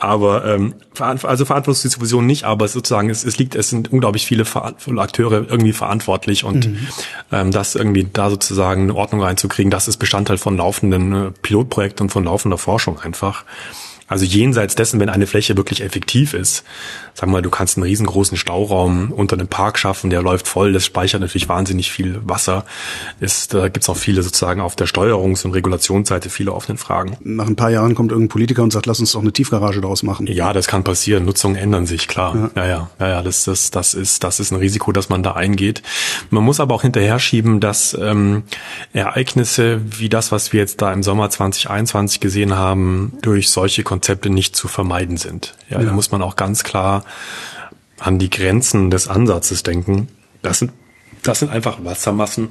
Aber ähm, also Verantwortungsdistribution nicht, aber sozusagen es, es liegt, es sind unglaublich viele Akteure irgendwie verantwortlich und mhm. ähm, das irgendwie da sozusagen eine Ordnung reinzukriegen, das ist Bestandteil von laufenden äh, Pilotprojekten und von laufender Forschung einfach. Also jenseits dessen, wenn eine Fläche wirklich effektiv ist, sag mal, du kannst einen riesengroßen Stauraum unter einem Park schaffen, der läuft voll, das speichert natürlich wahnsinnig viel Wasser. Ist, da gibt's auch viele sozusagen auf der Steuerungs- und Regulationsseite viele offene Fragen. Nach ein paar Jahren kommt irgendein Politiker und sagt, lass uns doch eine Tiefgarage daraus machen. Ja, das kann passieren. Nutzungen ändern sich, klar. Ja, ja, ja, ja, ja das, das, das ist, das ist ein Risiko, dass man da eingeht. Man muss aber auch hinterher schieben, dass ähm, Ereignisse wie das, was wir jetzt da im Sommer 2021 gesehen haben, durch solche Konzepte nicht zu vermeiden sind. Ja, ja. da muss man auch ganz klar an die Grenzen des Ansatzes denken. Das sind, das sind einfach Wassermassen.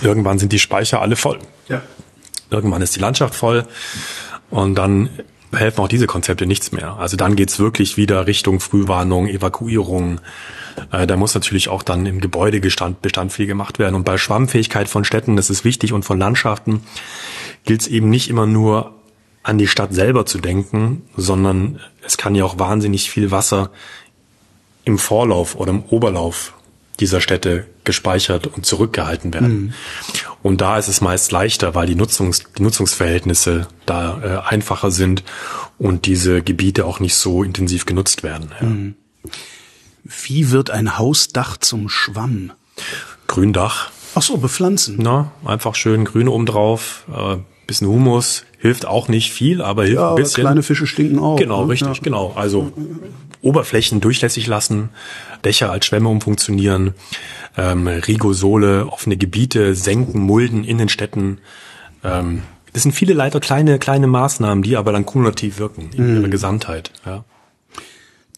Irgendwann sind die Speicher alle voll. Ja. Irgendwann ist die Landschaft voll und dann helfen auch diese Konzepte nichts mehr. Also dann geht's wirklich wieder Richtung Frühwarnung, Evakuierung. Äh, da muss natürlich auch dann im Gebäudebestand Bestand viel gemacht werden. Und bei Schwammfähigkeit von Städten, das ist wichtig, und von Landschaften gilt es eben nicht immer nur an die Stadt selber zu denken, sondern es kann ja auch wahnsinnig viel Wasser im Vorlauf oder im Oberlauf dieser Städte gespeichert und zurückgehalten werden. Mhm. Und da ist es meist leichter, weil die, Nutzungs die Nutzungsverhältnisse da äh, einfacher sind und diese Gebiete auch nicht so intensiv genutzt werden. Ja. Mhm. Wie wird ein Hausdach zum Schwamm? Gründach. Ach so, bepflanzen. Na, einfach schön grün obendrauf, äh, bisschen Humus, hilft auch nicht viel, aber hilft ja, ein bisschen. Kleine Fische stinken auch. Genau, ne? richtig, ja. genau. Also Oberflächen durchlässig lassen, Dächer als Schwämme umfunktionieren, ähm, Rigosole, offene Gebiete, senken, mulden in den Städten. Ähm, das sind viele leider kleine, kleine Maßnahmen, die aber dann kumulativ wirken in mhm. ihrer Gesamtheit. Ja.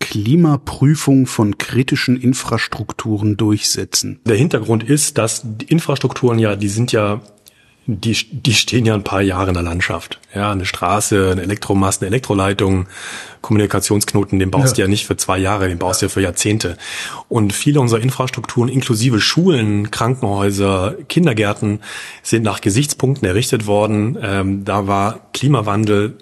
Klimaprüfung von kritischen Infrastrukturen durchsetzen. Der Hintergrund ist, dass die Infrastrukturen ja, die sind ja die, die stehen ja ein paar Jahre in der Landschaft. Ja, eine Straße, eine Elektromast, eine Elektroleitung, Kommunikationsknoten, den baust ja. du ja nicht für zwei Jahre, den baust du ja für Jahrzehnte. Und viele unserer Infrastrukturen, inklusive Schulen, Krankenhäuser, Kindergärten, sind nach Gesichtspunkten errichtet worden. Ähm, da war Klimawandel,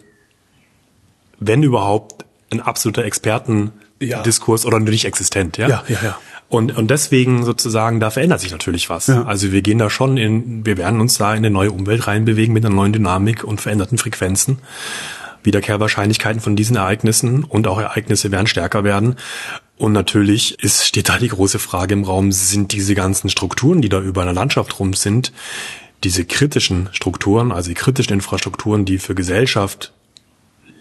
wenn überhaupt, ein absoluter Expertendiskurs ja. oder nicht existent. Ja, ja, ja. ja. Und, und deswegen sozusagen, da verändert sich natürlich was. Ja. Also wir gehen da schon in, wir werden uns da in eine neue Umwelt reinbewegen mit einer neuen Dynamik und veränderten Frequenzen. Wiederkehrwahrscheinlichkeiten von diesen Ereignissen und auch Ereignisse werden stärker werden. Und natürlich ist, steht da die große Frage im Raum, sind diese ganzen Strukturen, die da über einer Landschaft rum sind, diese kritischen Strukturen, also die kritischen Infrastrukturen, die für Gesellschaft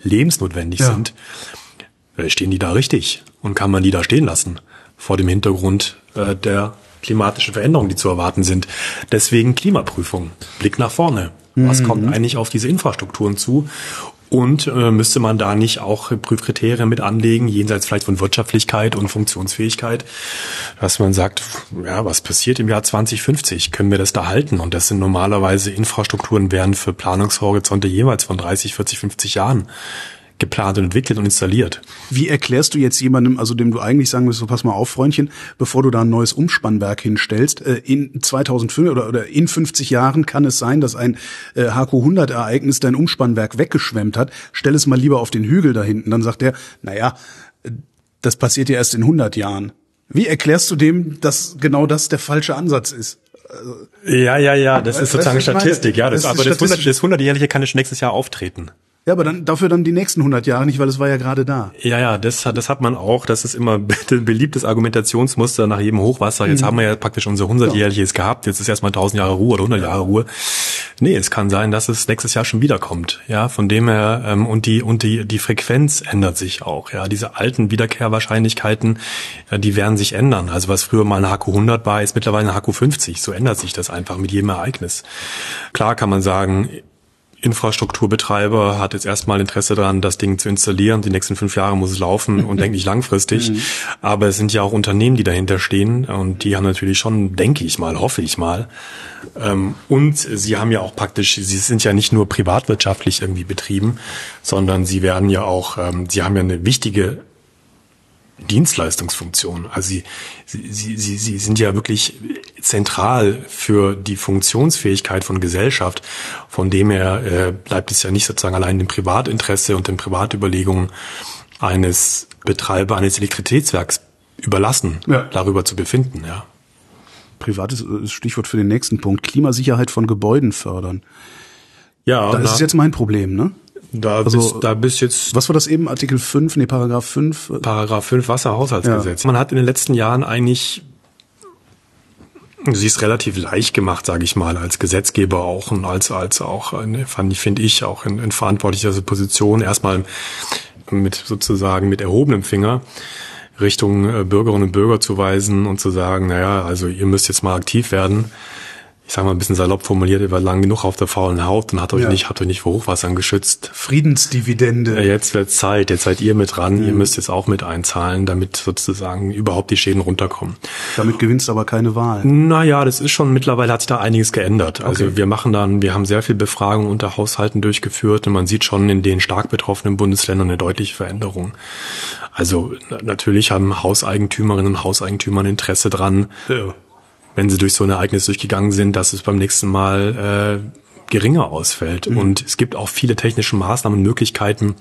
lebensnotwendig ja. sind, äh, stehen die da richtig? Und kann man die da stehen lassen? Vor dem Hintergrund äh, der klimatischen Veränderungen, die zu erwarten sind. Deswegen Klimaprüfung, Blick nach vorne. Was mhm. kommt eigentlich auf diese Infrastrukturen zu? Und äh, müsste man da nicht auch Prüfkriterien mit anlegen, jenseits vielleicht von Wirtschaftlichkeit und Funktionsfähigkeit, dass man sagt, ja, was passiert im Jahr 2050? Können wir das da halten? Und das sind normalerweise Infrastrukturen, werden für Planungshorizonte jeweils von 30, 40, 50 Jahren geplant und entwickelt und installiert. Wie erklärst du jetzt jemandem, also dem du eigentlich sagen willst, so pass mal auf, Freundchen, bevor du da ein neues Umspannwerk hinstellst, äh, in 2005 oder, oder in 50 Jahren kann es sein, dass ein HQ100-Ereignis dein Umspannwerk weggeschwemmt hat, stell es mal lieber auf den Hügel da hinten. Dann sagt er, naja, das passiert ja erst in 100 Jahren. Wie erklärst du dem, dass genau das der falsche Ansatz ist? Ja, ja, ja, das ist sozusagen Statistik, ja. Das, das aber das, 100, das 100-jährige kann schon nächstes Jahr auftreten. Ja, aber dann dafür dann die nächsten 100 Jahre nicht, weil es war ja gerade da. Ja, ja, das hat das hat man auch. Das ist immer [LAUGHS] ein beliebtes Argumentationsmuster nach jedem Hochwasser. Jetzt mhm. haben wir ja praktisch unser 100-jähriges gehabt. Jetzt ist erstmal 1000 Jahre Ruhe oder 100 Jahre Ruhe. Nee, es kann sein, dass es nächstes Jahr schon wiederkommt. Ja, von dem her ähm, und die und die die Frequenz ändert sich auch. Ja, diese alten Wiederkehrwahrscheinlichkeiten, ja, die werden sich ändern. Also was früher mal eine HQ 100 war, ist mittlerweile eine HQ 50. So ändert sich das einfach mit jedem Ereignis. Klar kann man sagen, Infrastrukturbetreiber hat jetzt erstmal Interesse daran, das Ding zu installieren. Die nächsten fünf Jahre muss es laufen und [LAUGHS] denke ich langfristig. Mhm. Aber es sind ja auch Unternehmen, die dahinter stehen und die haben natürlich schon, denke ich mal, hoffe ich mal. Ähm, und sie haben ja auch praktisch, sie sind ja nicht nur privatwirtschaftlich irgendwie betrieben, sondern sie werden ja auch, ähm, sie haben ja eine wichtige Dienstleistungsfunktion. Also sie, sie, sie, sie sind ja wirklich zentral für die Funktionsfähigkeit von Gesellschaft. Von dem her äh, bleibt es ja nicht sozusagen allein dem Privatinteresse und den Privatüberlegungen eines Betreiber eines Elektrizitätswerks überlassen, ja. darüber zu befinden. Ja. Privates Stichwort für den nächsten Punkt. Klimasicherheit von Gebäuden fördern. Ja, das ist jetzt mein Problem, ne? Da also, bis, da bis jetzt. Was war das eben? Artikel 5, nee, Paragraph 5? Paragraph 5 Wasserhaushaltsgesetz. Ja. Man hat in den letzten Jahren eigentlich sie ist relativ leicht gemacht, sage ich mal, als Gesetzgeber auch und als als auch fand ich finde ich auch in, in verantwortlicher Position erstmal mit sozusagen mit erhobenem Finger Richtung äh, Bürgerinnen und Bürger zu weisen und zu sagen, naja, also ihr müsst jetzt mal aktiv werden ich sage mal ein bisschen salopp formuliert, ihr war lang genug auf der faulen Haut und hat euch ja. nicht, hat euch nicht vor Hochwassern geschützt. Friedensdividende. Jetzt wird Zeit, jetzt seid ihr mit dran, mhm. ihr müsst jetzt auch mit einzahlen, damit sozusagen überhaupt die Schäden runterkommen. Damit gewinnst aber keine Wahl. Naja, das ist schon, mittlerweile hat sich da einiges geändert. Also okay. wir machen dann, wir haben sehr viel Befragung unter Haushalten durchgeführt und man sieht schon in den stark betroffenen Bundesländern eine deutliche Veränderung. Also natürlich haben Hauseigentümerinnen und Hauseigentümer ein Interesse dran, ja wenn sie durch so ein Ereignis durchgegangen sind, dass es beim nächsten Mal äh, geringer ausfällt. Mhm. Und es gibt auch viele technische Maßnahmen und Möglichkeiten,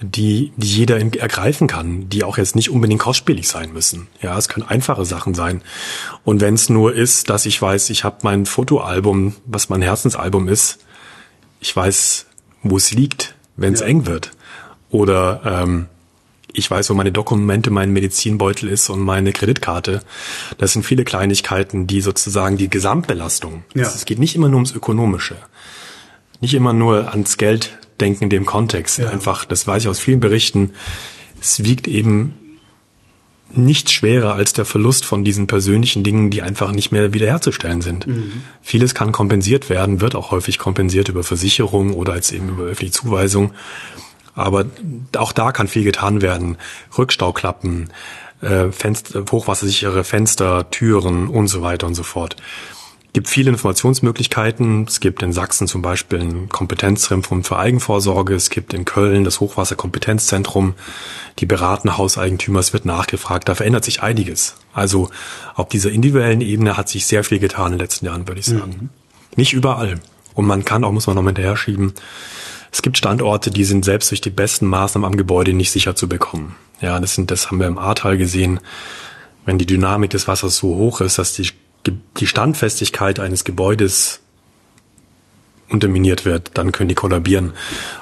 die, die jeder ergreifen kann, die auch jetzt nicht unbedingt kostspielig sein müssen. Ja, es können einfache Sachen sein. Und wenn es nur ist, dass ich weiß, ich habe mein Fotoalbum, was mein Herzensalbum ist, ich weiß, wo es liegt, wenn es ja. eng wird. Oder ähm, ich weiß, wo meine Dokumente, mein Medizinbeutel ist und meine Kreditkarte. Das sind viele Kleinigkeiten, die sozusagen die Gesamtbelastung. Ja. Es geht nicht immer nur ums Ökonomische. Nicht immer nur ans Geld denken in dem Kontext. Ja. Einfach, das weiß ich aus vielen Berichten. Es wiegt eben nicht schwerer als der Verlust von diesen persönlichen Dingen, die einfach nicht mehr wiederherzustellen sind. Mhm. Vieles kann kompensiert werden, wird auch häufig kompensiert über Versicherung oder als eben über öffentliche Zuweisung. Aber auch da kann viel getan werden. Rückstauklappen, äh, Fenster, hochwassersichere Fenster, Türen und so weiter und so fort. Es gibt viele Informationsmöglichkeiten. Es gibt in Sachsen zum Beispiel ein Kompetenzzentrum für Eigenvorsorge. Es gibt in Köln das Hochwasserkompetenzzentrum. Die beraten Hauseigentümer. Es wird nachgefragt. Da verändert sich einiges. Also auf dieser individuellen Ebene hat sich sehr viel getan in den letzten Jahren, würde ich sagen. Mhm. Nicht überall. Und man kann auch, muss man noch hinterher schieben, es gibt Standorte, die sind selbst durch die besten Maßnahmen am Gebäude nicht sicher zu bekommen. Ja, das sind, das haben wir im Ahrtal gesehen. Wenn die Dynamik des Wassers so hoch ist, dass die, die Standfestigkeit eines Gebäudes unterminiert wird, dann können die kollabieren.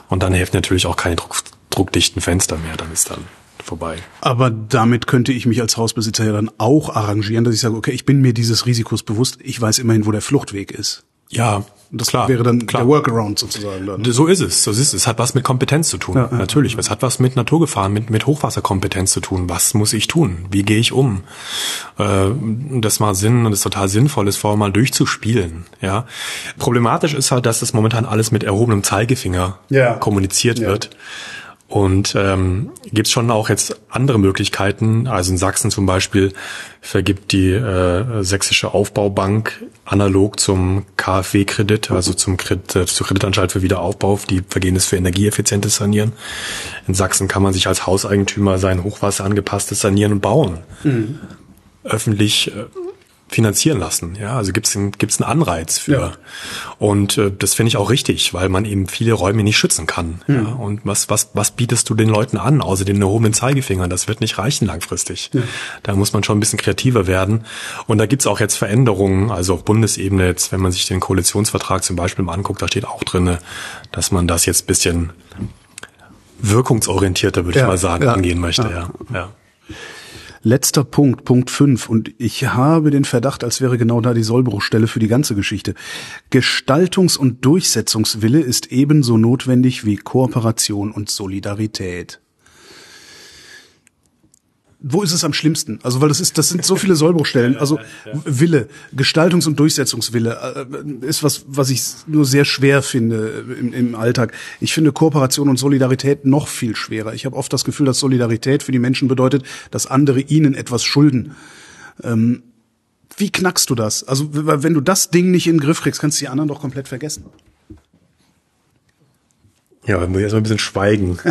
Und dann helfen natürlich auch keine Druck, druckdichten Fenster mehr. Dann ist dann vorbei. Aber damit könnte ich mich als Hausbesitzer ja dann auch arrangieren, dass ich sage, okay, ich bin mir dieses Risikos bewusst, ich weiß immerhin, wo der Fluchtweg ist. Ja, das klar, wäre dann klar. der Workaround sozusagen. Dann. So ist es. So ist es. Es hat was mit Kompetenz zu tun. Ja, Natürlich. Ja. Es hat was mit Naturgefahren, mit, mit Hochwasserkompetenz zu tun. Was muss ich tun? Wie gehe ich um? Äh, das mal Sinn und es total sinnvoll ist, vorher mal durchzuspielen. Ja. Problematisch ist halt, dass das momentan alles mit erhobenem Zeigefinger ja. kommuniziert wird. Und ähm, gibt schon auch jetzt andere Möglichkeiten. Also in Sachsen zum Beispiel vergibt die äh, Sächsische Aufbaubank analog zum KfW-Kredit, also zum Kredit, äh, zur Kreditanstalt für Wiederaufbau, die vergehen es für energieeffizientes Sanieren. In Sachsen kann man sich als Hauseigentümer sein Hochwasser angepasstes Sanieren und bauen. Mhm. Öffentlich äh, finanzieren lassen. Ja, also gibt's einen, gibt's einen Anreiz für. Ja. Und äh, das finde ich auch richtig, weil man eben viele Räume nicht schützen kann. Mhm. Ja, und was, was, was bietest du den Leuten an, außer den erhobenen Zeigefingern? Das wird nicht reichen langfristig. Ja. Da muss man schon ein bisschen kreativer werden. Und da gibt's auch jetzt Veränderungen, also auf Bundesebene jetzt, wenn man sich den Koalitionsvertrag zum Beispiel mal anguckt, da steht auch drinne, dass man das jetzt bisschen wirkungsorientierter, würde ich mal sagen, angehen möchte. ja. ja. Letzter Punkt, Punkt 5. Und ich habe den Verdacht, als wäre genau da die Sollbruchstelle für die ganze Geschichte. Gestaltungs- und Durchsetzungswille ist ebenso notwendig wie Kooperation und Solidarität wo ist es am schlimmsten? Also weil das ist, das sind so viele Sollbruchstellen. Also Wille, Gestaltungs- und Durchsetzungswille äh, ist was, was ich nur sehr schwer finde im, im Alltag. Ich finde Kooperation und Solidarität noch viel schwerer. Ich habe oft das Gefühl, dass Solidarität für die Menschen bedeutet, dass andere ihnen etwas schulden. Ähm, wie knackst du das? Also wenn du das Ding nicht in den Griff kriegst, kannst du die anderen doch komplett vergessen. Ja, dann muss ich erstmal ein bisschen schweigen. [LAUGHS]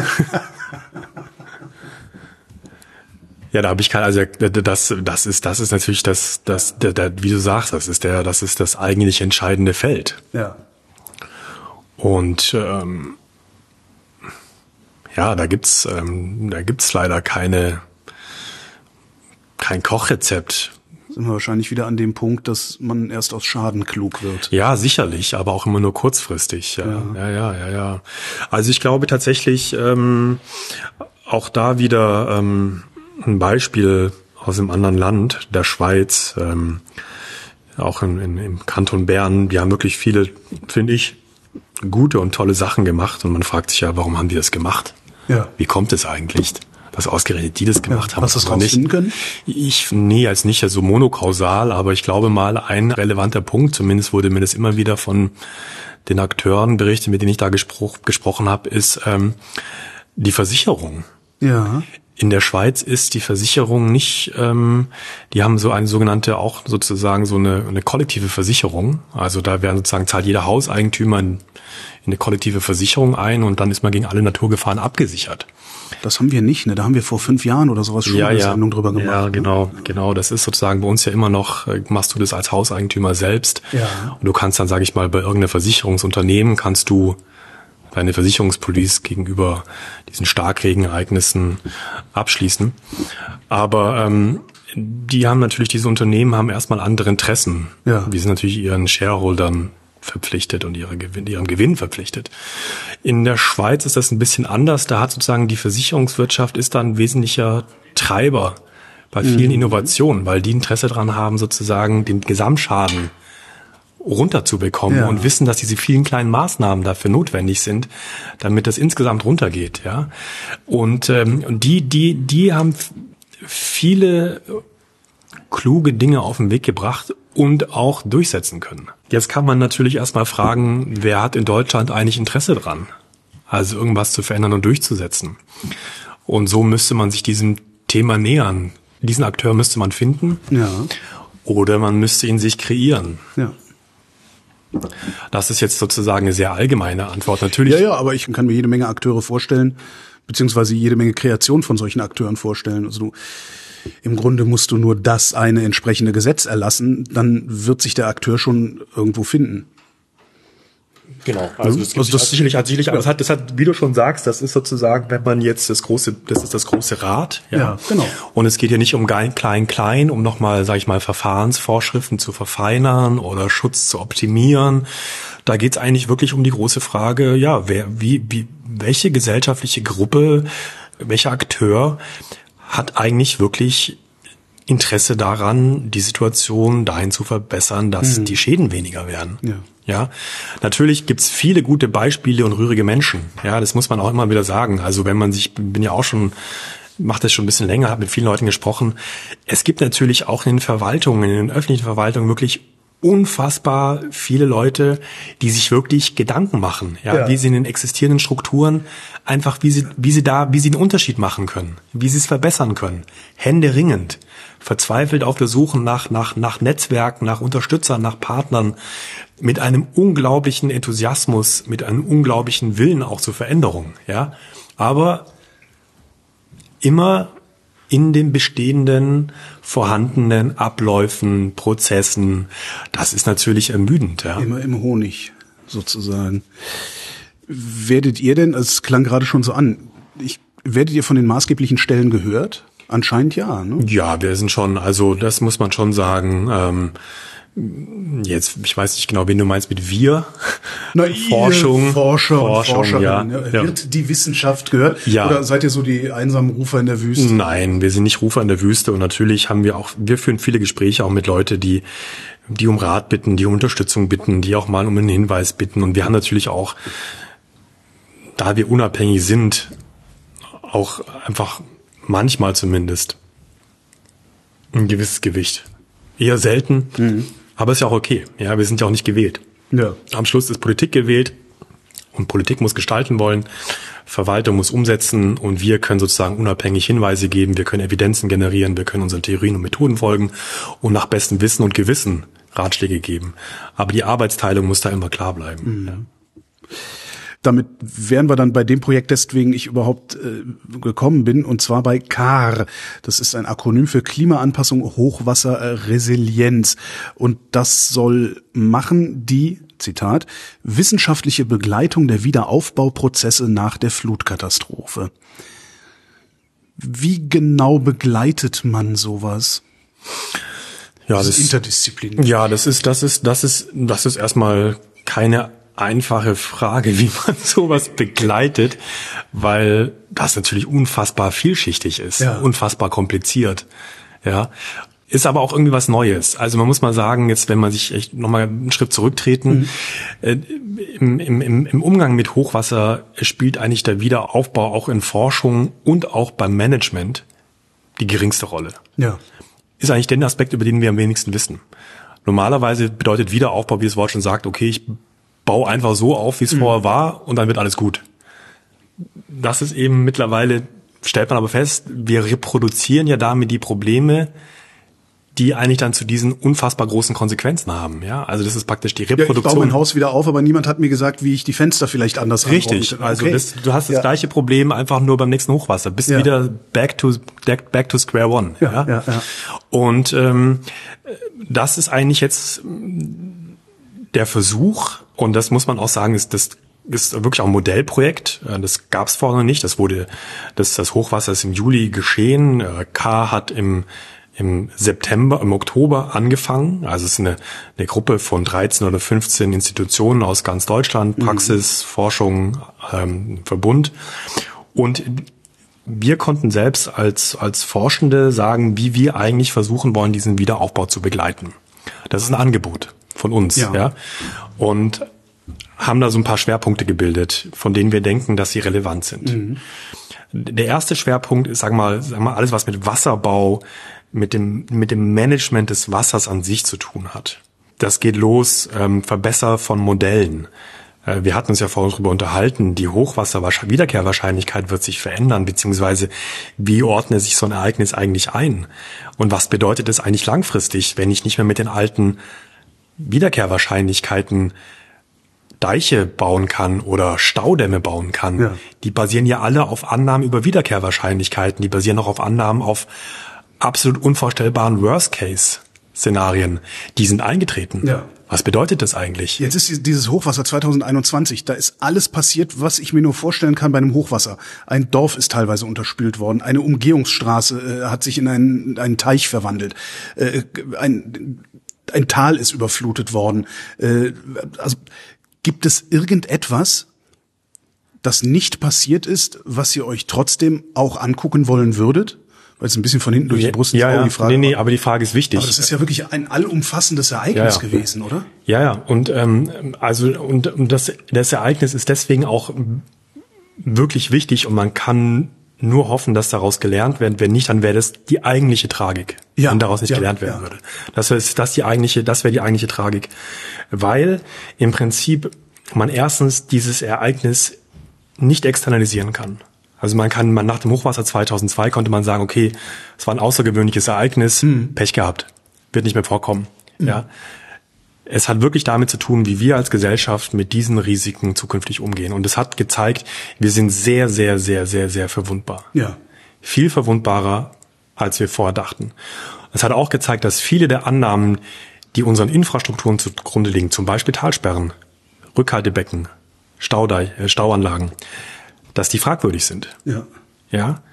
Ja, da habe ich kein, also das, das ist, das ist natürlich das, das, der, der, wie du sagst, das ist der, das ist das eigentlich entscheidende Feld. Ja. Und ähm, ja, da gibt's, ähm, da gibt's leider keine, kein Kochrezept. Sind wir wahrscheinlich wieder an dem Punkt, dass man erst aus Schaden klug wird. Ja, sicherlich, aber auch immer nur kurzfristig. Ja, ja, ja, ja, ja. ja. Also ich glaube tatsächlich ähm, auch da wieder. Ähm, ein Beispiel aus einem anderen Land, der Schweiz, ähm, auch in, in, im Kanton Bern. Die haben wirklich viele, finde ich, gute und tolle Sachen gemacht. Und man fragt sich ja, warum haben die das gemacht? Ja. Wie kommt es eigentlich? dass ausgerechnet die das gemacht Ja, haben. hast du aber nicht. können? Ich, nee, als nicht, also monokausal, aber ich glaube mal, ein relevanter Punkt, zumindest wurde mir das immer wieder von den Akteuren berichtet, mit denen ich da gespro gesprochen habe, ist ähm, die Versicherung. Ja. In der Schweiz ist die Versicherung nicht, ähm, die haben so eine sogenannte auch sozusagen so eine, eine kollektive Versicherung. Also da werden sozusagen zahlt jeder Hauseigentümer in, in eine kollektive Versicherung ein und dann ist man gegen alle Naturgefahren abgesichert. Das haben wir nicht, ne? Da haben wir vor fünf Jahren oder sowas schon eine Sendung drüber gemacht. Ja, ne? genau, genau. Das ist sozusagen bei uns ja immer noch, äh, machst du das als Hauseigentümer selbst. Ja. Und du kannst dann, sage ich mal, bei irgendeinem Versicherungsunternehmen kannst du deine Versicherungspolice gegenüber diesen Starkregenereignissen abschließen. Aber ähm, die haben natürlich, diese Unternehmen haben erstmal andere Interessen. Ja. Die sind natürlich ihren Shareholdern verpflichtet und ihre Gewinn, ihrem Gewinn verpflichtet. In der Schweiz ist das ein bisschen anders. Da hat sozusagen die Versicherungswirtschaft ist dann ein wesentlicher Treiber bei vielen Innovationen, weil die Interesse daran haben, sozusagen den Gesamtschaden runterzubekommen Ja. und wissen, dass diese vielen kleinen Maßnahmen dafür notwendig sind, damit das insgesamt runtergeht, ja. Und ähm, die, die, die haben viele kluge Dinge auf den Weg gebracht und auch durchsetzen können. Jetzt kann man natürlich erstmal fragen, wer hat in Deutschland eigentlich Interesse dran? Also irgendwas zu verändern und durchzusetzen. Und so müsste man sich diesem Thema nähern. Diesen Akteur müsste man finden Ja. oder man müsste ihn sich kreieren. Ja. Das ist jetzt sozusagen eine sehr allgemeine Antwort. Natürlich Ja, ja, aber ich kann mir jede Menge Akteure vorstellen, beziehungsweise jede Menge Kreation von solchen Akteuren vorstellen. Also du, im Grunde musst du nur das eine entsprechende Gesetz erlassen, dann wird sich der Akteur schon irgendwo finden. Genau. Also das, Also das- sicherlich, also sicherlich, aber das hat, das hat, wie du schon sagst, das ist sozusagen, wenn man jetzt das große, das ist das große Rad, ja. Ja, genau. Und es geht hier nicht um klein, klein, klein, um nochmal, sag ich mal, Verfahrensvorschriften zu verfeinern oder Schutz zu optimieren. Da geht es eigentlich wirklich um die große Frage, ja, wer, wie, wie, welche gesellschaftliche Gruppe, welcher Akteur hat eigentlich wirklich Interesse daran, die Situation dahin zu verbessern, dass die Schäden weniger werden. Ja. Ja, natürlich gibt's viele gute Beispiele und rührige Menschen. Ja, das muss man auch immer wieder sagen. Also wenn man sich, bin ja auch schon, macht das schon ein bisschen länger, habe mit vielen Leuten gesprochen. Es gibt natürlich auch in den Verwaltungen, in den öffentlichen Verwaltungen wirklich unfassbar viele Leute, die sich wirklich Gedanken machen, ja, Ja. wie sie in den existierenden Strukturen einfach, wie sie, wie sie da, wie sie einen Unterschied machen können, wie sie es verbessern können, händeringend, verzweifelt auf der Suche nach, nach, nach Netzwerken, nach Unterstützern, nach Partnern, mit einem unglaublichen Enthusiasmus, mit einem unglaublichen Willen auch zur Veränderung, ja. Aber immer in den bestehenden, vorhandenen Abläufen, Prozessen. Das ist natürlich ermüdend, ja. Immer im Honig, sozusagen. Werdet ihr denn, es klang gerade schon so an, ich, werdet ihr von den maßgeblichen Stellen gehört? Anscheinend ja, ne? Ja, wir sind schon, also das muss man schon sagen. Ähm, jetzt, ich weiß nicht genau, wen du meinst mit wir. Na, Forschung, Forscher Forschung, und ja, ja. Wird die Wissenschaft gehört? Ja. Oder seid ihr so die einsamen Rufer in der Wüste? Nein, wir sind nicht Rufer in der Wüste und natürlich haben wir auch, wir führen viele Gespräche auch mit Leuten, die, die um Rat bitten, die um Unterstützung bitten, die auch mal um einen Hinweis bitten und wir haben natürlich auch, da wir unabhängig sind, auch einfach manchmal zumindest ein gewisses Gewicht. Eher selten, aber ist ja auch okay. Ja, wir sind ja auch nicht gewählt. Ja. Am Schluss ist Politik gewählt und Politik muss gestalten wollen, Verwaltung muss umsetzen und wir können sozusagen unabhängig Hinweise geben, wir können Evidenzen generieren, wir können unseren Theorien und Methoden folgen und nach bestem Wissen und Gewissen Ratschläge geben. Aber die Arbeitsteilung muss da immer klar bleiben. Ja. Damit wären wir dann bei dem Projekt, deswegen ich überhaupt äh, gekommen bin, und zwar bei CAR. Das ist ein Akronym für Klimaanpassung, Hochwasser, äh, Resilienz. Und das soll machen die, Zitat, wissenschaftliche Begleitung der Wiederaufbauprozesse nach der Flutkatastrophe. Wie genau begleitet man sowas? Ja, Das das, ist interdisziplinär. ja, das ist, das ist, das ist, das ist erstmal keine einfache Frage, wie man [LAUGHS] sowas begleitet, weil das natürlich unfassbar vielschichtig ist, Ja. unfassbar kompliziert. Ja. Ist aber auch irgendwie was Neues. Also man muss mal sagen, jetzt wenn man sich echt nochmal einen Schritt zurücktreten, mhm. äh, im, im, im Umgang mit Hochwasser spielt eigentlich der Wiederaufbau auch in Forschung und auch beim Management die geringste Rolle. Ja. Ist eigentlich der Aspekt, über den wir am wenigsten wissen. Normalerweise bedeutet Wiederaufbau, wie das Wort schon sagt, okay, ich baue einfach so auf, wie es mhm. vorher war und dann wird alles gut. Das ist eben mittlerweile, stellt man aber fest, wir reproduzieren ja damit die Probleme, die eigentlich dann zu diesen unfassbar großen Konsequenzen haben. Ja, also das ist praktisch die Reproduktion. Ja, ich baue mein Haus wieder auf, aber niemand hat mir gesagt, wie ich die Fenster vielleicht anders Richtig. Okay. Also das, du hast das ja. gleiche Problem einfach nur beim nächsten Hochwasser. Bist ja. wieder back to back to square one. Ja, ja. ja, ja. Und ähm, das ist eigentlich jetzt der Versuch, und das muss man auch sagen, ist das ist wirklich auch ein Modellprojekt. Das gab es vorher noch nicht. Das wurde, das, das Hochwasser ist im Juli geschehen. K hat im im September, im Oktober angefangen. Also es ist eine, eine Gruppe von 13 oder 15 Institutionen aus ganz Deutschland, mhm. Praxis, mhm. Forschung, ähm, Verbund. Und wir konnten selbst als, als Forschende sagen, wie wir eigentlich versuchen wollen, diesen Wiederaufbau zu begleiten. Das ist ein Angebot von uns, ja. ja. Und haben da so ein paar Schwerpunkte gebildet, von denen wir denken, dass sie relevant sind. Mhm. Der erste Schwerpunkt ist, sagen wir mal, sagen wir mal, alles, was mit Wasserbau, mit dem, mit dem Management des Wassers an sich zu tun hat. Das geht los, ähm, Verbesser von Modellen. Äh, wir hatten uns ja vorhin darüber unterhalten, die Hochwasserwiederkehrwahrscheinlichkeit wird sich verändern, beziehungsweise wie ordnet sich so ein Ereignis eigentlich ein? Und was bedeutet es eigentlich langfristig, wenn ich nicht mehr mit den alten Wiederkehrwahrscheinlichkeiten Deiche bauen kann oder Staudämme bauen kann? Ja. Die basieren ja alle auf Annahmen über Wiederkehrwahrscheinlichkeiten, die basieren auch auf Annahmen auf absolut unvorstellbaren Worst-Case-Szenarien, die sind eingetreten. Ja. Was bedeutet das eigentlich? Jetzt ist dieses Hochwasser 2021. Da ist alles passiert, was ich mir nur vorstellen kann bei einem Hochwasser. Ein Dorf ist teilweise unterspült worden. Eine Umgehungsstraße äh, hat sich in einen, einen Teich verwandelt. Äh, ein, ein Tal ist überflutet worden. Äh, also gibt es irgendetwas, das nicht passiert ist, was ihr euch trotzdem auch angucken wollen würdet? Weil es ein bisschen von hinten durch die Brust ja, ja. die Frage. Nee, nee, aber die Frage ist wichtig. Aber das ist ja wirklich ein allumfassendes Ereignis ja, ja. gewesen, oder? Ja, ja. Und ähm, also und, und das, das Ereignis ist deswegen auch wirklich wichtig und man kann nur hoffen, dass daraus gelernt wird. Wenn nicht, dann wäre das die eigentliche Tragik, ja, wenn daraus nicht ja, gelernt werden ja. würde. Das ist das die eigentliche, das wäre die eigentliche Tragik, weil im Prinzip man erstens dieses Ereignis nicht externalisieren kann. Also man kann, man nach dem Hochwasser 2002 konnte man sagen, okay, es war ein außergewöhnliches Ereignis, mhm. Pech gehabt, wird nicht mehr vorkommen. Mhm. Ja. Es hat wirklich damit zu tun, wie wir als Gesellschaft mit diesen Risiken zukünftig umgehen. Und es hat gezeigt, wir sind sehr, sehr, sehr, sehr, sehr verwundbar. Ja. Viel verwundbarer, als wir vorher dachten. Es hat auch gezeigt, dass viele der Annahmen, die unseren Infrastrukturen zugrunde liegen, zum Beispiel Talsperren, Rückhaltebecken, Staudeich, äh, Stauanlagen, dass die fragwürdig sind. Ja. Ja.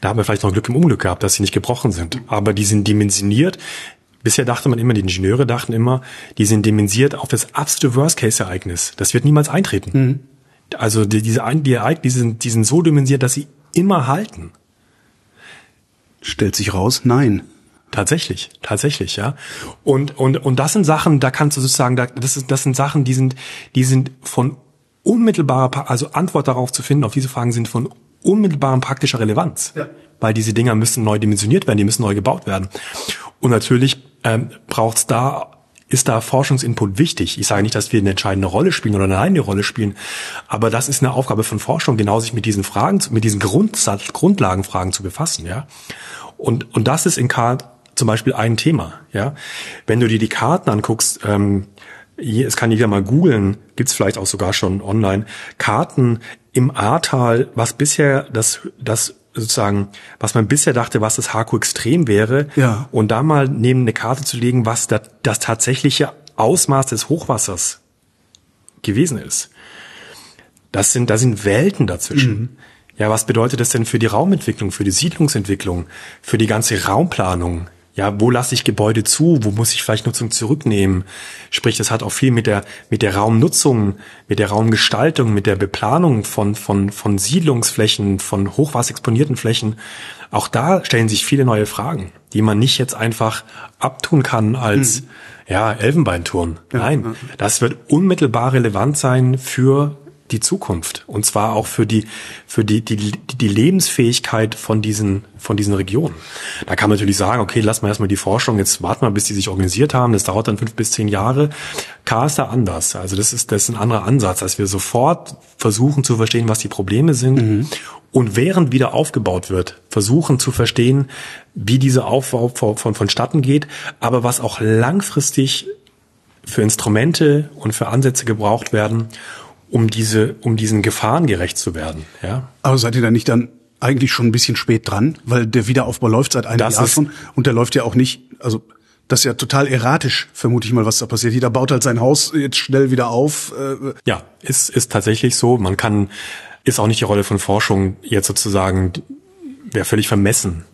Da haben wir vielleicht noch Glück im Unglück gehabt, dass sie nicht gebrochen sind. Aber die sind dimensioniert. Bisher dachte man immer, die Ingenieure dachten immer, die sind dimensiert auf das absolute Worst-Case-Ereignis. Das wird niemals eintreten. Mhm. Also die, diese die Ereignisse, sind, die sind so dimensioniert, dass sie immer halten. Stellt sich raus, nein. Tatsächlich, tatsächlich, ja. Und, und, und das sind Sachen, da kannst du sozusagen, das, ist, das sind Sachen, die sind, die sind von unmittelbarer, also Antwort darauf zu finden, auf diese Fragen sind von unmittelbarem praktischer Relevanz. Ja. Weil diese Dinger müssen neu dimensioniert werden, die müssen neu gebaut werden. Und natürlich ähm, braucht es da ist da Forschungsinput wichtig. Ich sage nicht, dass wir eine entscheidende Rolle spielen oder eine Rolle spielen, aber das ist eine Aufgabe von Forschung, genau sich mit diesen Fragen, mit diesen Grundsatz, Grundlagenfragen zu befassen, ja. Und, und das ist in K zum Beispiel ein Thema, ja. Wenn du dir die Karten anguckst, ähm, es kann jeder mal googeln, gibt's vielleicht auch sogar schon online, Karten im Ahrtal, was bisher das, das sozusagen, was man bisher dachte, was das Haku extrem wäre, ja. und da mal neben eine Karte zu legen, was das, das tatsächliche Ausmaß des Hochwassers gewesen ist. Das sind, da sind Welten dazwischen. Mhm. Ja, was bedeutet das denn für die Raumentwicklung, für die Siedlungsentwicklung, für die ganze Raumplanung? Ja, wo lasse ich Gebäude zu? Wo muss ich vielleicht Nutzung zurücknehmen? Sprich, das hat auch viel mit der, mit der Raumnutzung, mit der Raumgestaltung, mit der Beplanung von, von, von Siedlungsflächen, von hochwasserexponierten Flächen. Auch da stellen sich viele neue Fragen, die man nicht jetzt einfach abtun kann als, hm. ja, Elfenbeinturm. Ja, Nein, ja. das wird unmittelbar relevant sein für die Zukunft und zwar auch für die für die die die Lebensfähigkeit von diesen von diesen Regionen. Da kann man natürlich sagen, okay, lass mal erstmal die Forschung jetzt warten mal, bis die sich organisiert haben. Das dauert dann fünf bis zehn Jahre. K ist da anders. Also das ist das ist ein anderer Ansatz, als wir sofort versuchen zu verstehen, was die Probleme sind mhm. und während wieder aufgebaut wird, versuchen zu verstehen, wie dieser Aufbau von vonstatten geht, aber was auch langfristig für Instrumente und für Ansätze gebraucht werden, um diese, um diesen Gefahren gerecht zu werden. Ja. Aber seid ihr da nicht dann eigentlich schon ein bisschen spät dran, weil der Wiederaufbau läuft seit einem das Jahr schon und der läuft ja auch nicht, also das ist ja total erratisch, vermute ich mal, was da passiert. Jeder baut halt sein Haus jetzt schnell wieder auf. Äh. Ja, ist, ist tatsächlich so. Man kann, ist auch nicht die Rolle von Forschung jetzt sozusagen, wäre völlig vermessen,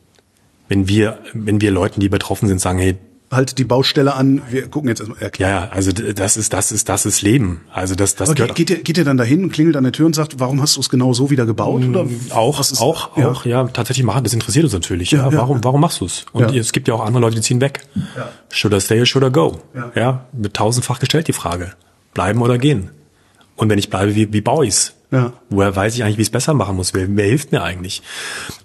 wenn wir, wenn wir Leuten, die betroffen sind, sagen, hey, halt die Baustelle an. Wir gucken jetzt erstmal. Ja, ja, also das ist das ist das ist Leben. Also das das gehört geht, ihr, geht ihr dann dahin und klingelt an der Tür und sagt, warum hast du es genau so wieder gebaut? Oder mm, auch ist, auch ja. auch ja tatsächlich machen. Das interessiert uns natürlich. Ja, ja warum warum machst du es? Und es gibt ja auch andere Leute, die ziehen weg. Ja. Should I stay or should I go? Ja, ja wird tausendfach gestellt die Frage. Bleiben oder gehen? Und wenn ich bleibe, wie, wie baue ich's? Ja. Woher weiß ich eigentlich, wie ich es besser machen muss? Wer, wer hilft mir eigentlich?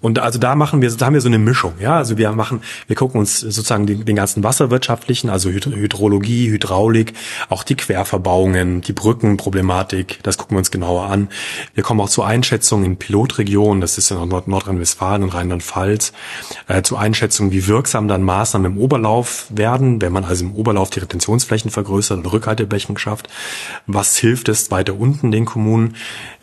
Und also da machen wir, da haben wir so eine Mischung. Ja, also wir machen, wir gucken uns sozusagen den, den ganzen wasserwirtschaftlichen, also Hydrologie, Hydraulik, auch die Querverbauungen, die Brückenproblematik, das gucken wir uns genauer an. Wir kommen auch zu Einschätzungen in Pilotregionen, das ist in Nord Nordrhein-Westfalen und Rheinland-Pfalz, äh, zu Einschätzungen, wie wirksam dann Maßnahmen im Oberlauf werden, wenn man also im Oberlauf die Retentionsflächen vergrößert und Rückhaltebächen schafft. Was hilft es weiter unten den Kommunen?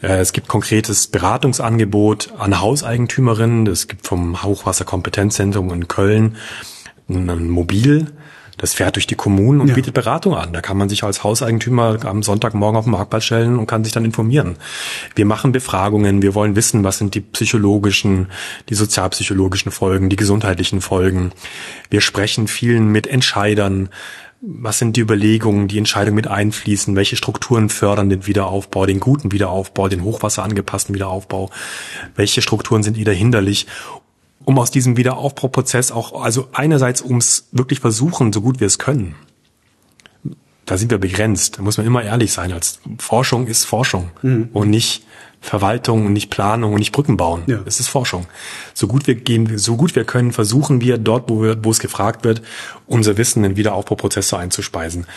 Äh, es gibt konkretes Beratungsangebot an Hauseigentümerinnen. Es gibt vom Hochwasserkompetenzzentrum in Köln ein Mobil, das fährt durch die Kommunen und ja. bietet Beratung an. Da kann man sich als Hauseigentümer am Sonntagmorgen auf den Marktplatz stellen und kann sich dann informieren. Wir machen Befragungen, wir wollen wissen, was sind die psychologischen, die sozialpsychologischen Folgen, die gesundheitlichen Folgen. Wir sprechen vielen mit Entscheidern, was sind die Überlegungen, die Entscheidungen mit einfließen, welche Strukturen fördern den Wiederaufbau, den guten Wiederaufbau, den hochwasserangepassten Wiederaufbau, welche Strukturen sind wieder hinderlich, um aus diesem Wiederaufbauprozess auch, also einerseits ums wirklich versuchen, so gut wir es können. Da sind wir begrenzt, da muss man immer ehrlich sein, als Forschung ist Forschung mhm. und nicht Verwaltung und nicht Planung und nicht Brücken bauen. Ja. Es ist Forschung. So gut wir gehen, so gut wir können, versuchen wir dort, wo, wir, wo es gefragt wird, unser Wissen in Wiederaufbauprozesse einzuspeisen.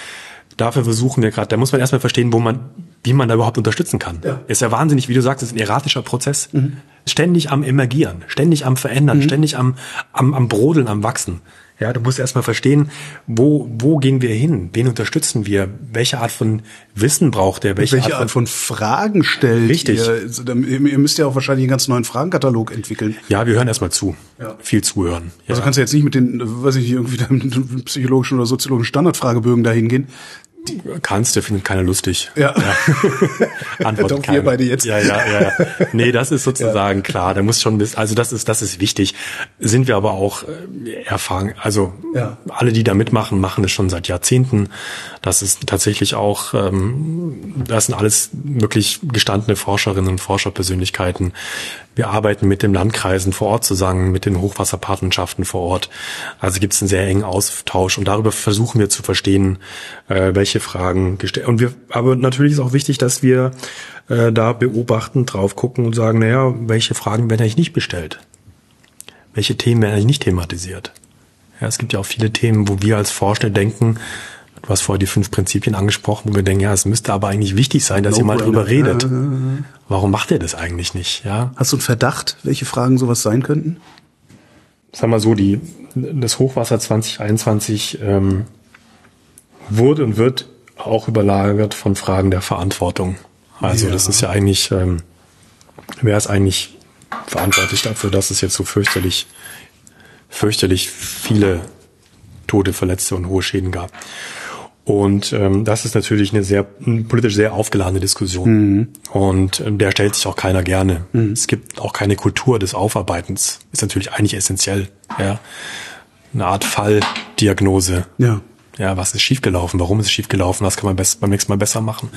Dafür versuchen wir gerade, da muss man erstmal verstehen, wo man, wie man da überhaupt unterstützen kann. Ja. Ist ja wahnsinnig, wie du sagst, ist ein erratischer Prozess. Mhm. Ständig am Emergieren, ständig am Verändern, mhm. ständig am, am, am Brodeln, am Wachsen. Ja, du musst erstmal verstehen, wo, wo gehen wir hin? Wen unterstützen wir? Welche Art von Wissen braucht er? Welche, welche Art, von, Art, von, Fragen stellt Richtig. Ihr? Also, ihr müsst ja auch wahrscheinlich einen ganz neuen Fragenkatalog entwickeln. Ja, wir hören erstmal zu. Ja. Viel zuhören. Ja. Also kannst du jetzt nicht mit den, weiß ich nicht, irgendwie [LAUGHS] mit psychologischen oder soziologischen Standardfragebögen dahin gehen. Kannst, der findet keiner lustig. Ja. ja. [LAUGHS] Antwort Doch, wir beide jetzt. Ja, ja, ja. Nee, das ist [LAUGHS] sozusagen ja. klar. Da muss schon wissen, also das ist, das ist wichtig. Sind wir aber auch äh, erfahren, also ja. alle, die da mitmachen, machen das schon seit Jahrzehnten. Das ist tatsächlich auch, ähm, das sind alles wirklich gestandene Forscherinnen und Forscherpersönlichkeiten. Wir arbeiten mit den Landkreisen vor Ort zusammen, mit den Hochwasserpatenschaften vor Ort. Also gibt es einen sehr engen Austausch und darüber versuchen wir zu verstehen, äh, welche Fragen gestellt. Und wir, aber natürlich ist auch wichtig, dass wir äh, da beobachten, drauf gucken und sagen, naja, welche Fragen werden eigentlich nicht bestellt? Welche Themen werden eigentlich nicht thematisiert? Ja, es gibt ja auch viele Themen, wo wir als Forscher denken, Du hast vorher die fünf Prinzipien angesprochen, wo wir denken, ja, es müsste aber eigentlich wichtig sein, dass no ihr drüber redet. Warum macht ihr das eigentlich nicht? Ja. Hast du einen Verdacht, welche Fragen sowas sein könnten? Sag mal so, die, das Hochwasser 2021 ähm, wurde und wird auch überlagert von Fragen der Verantwortung. Also ja. das ist ja eigentlich, ähm, wer ist eigentlich verantwortlich dafür, dass es jetzt so fürchterlich, fürchterlich viele Tote, Verletzte und hohe Schäden gab. Und ähm, das ist natürlich eine sehr politisch sehr aufgeladene Diskussion. Mhm. Und ähm, der stellt sich auch keiner gerne. Mhm. Es gibt auch keine Kultur des Aufarbeitens. Ist natürlich eigentlich essentiell. Ja. eine Art Falldiagnose. Ja. Ja, was ist schiefgelaufen? Warum ist es schiefgelaufen? Was kann man beim nächsten Mal besser machen?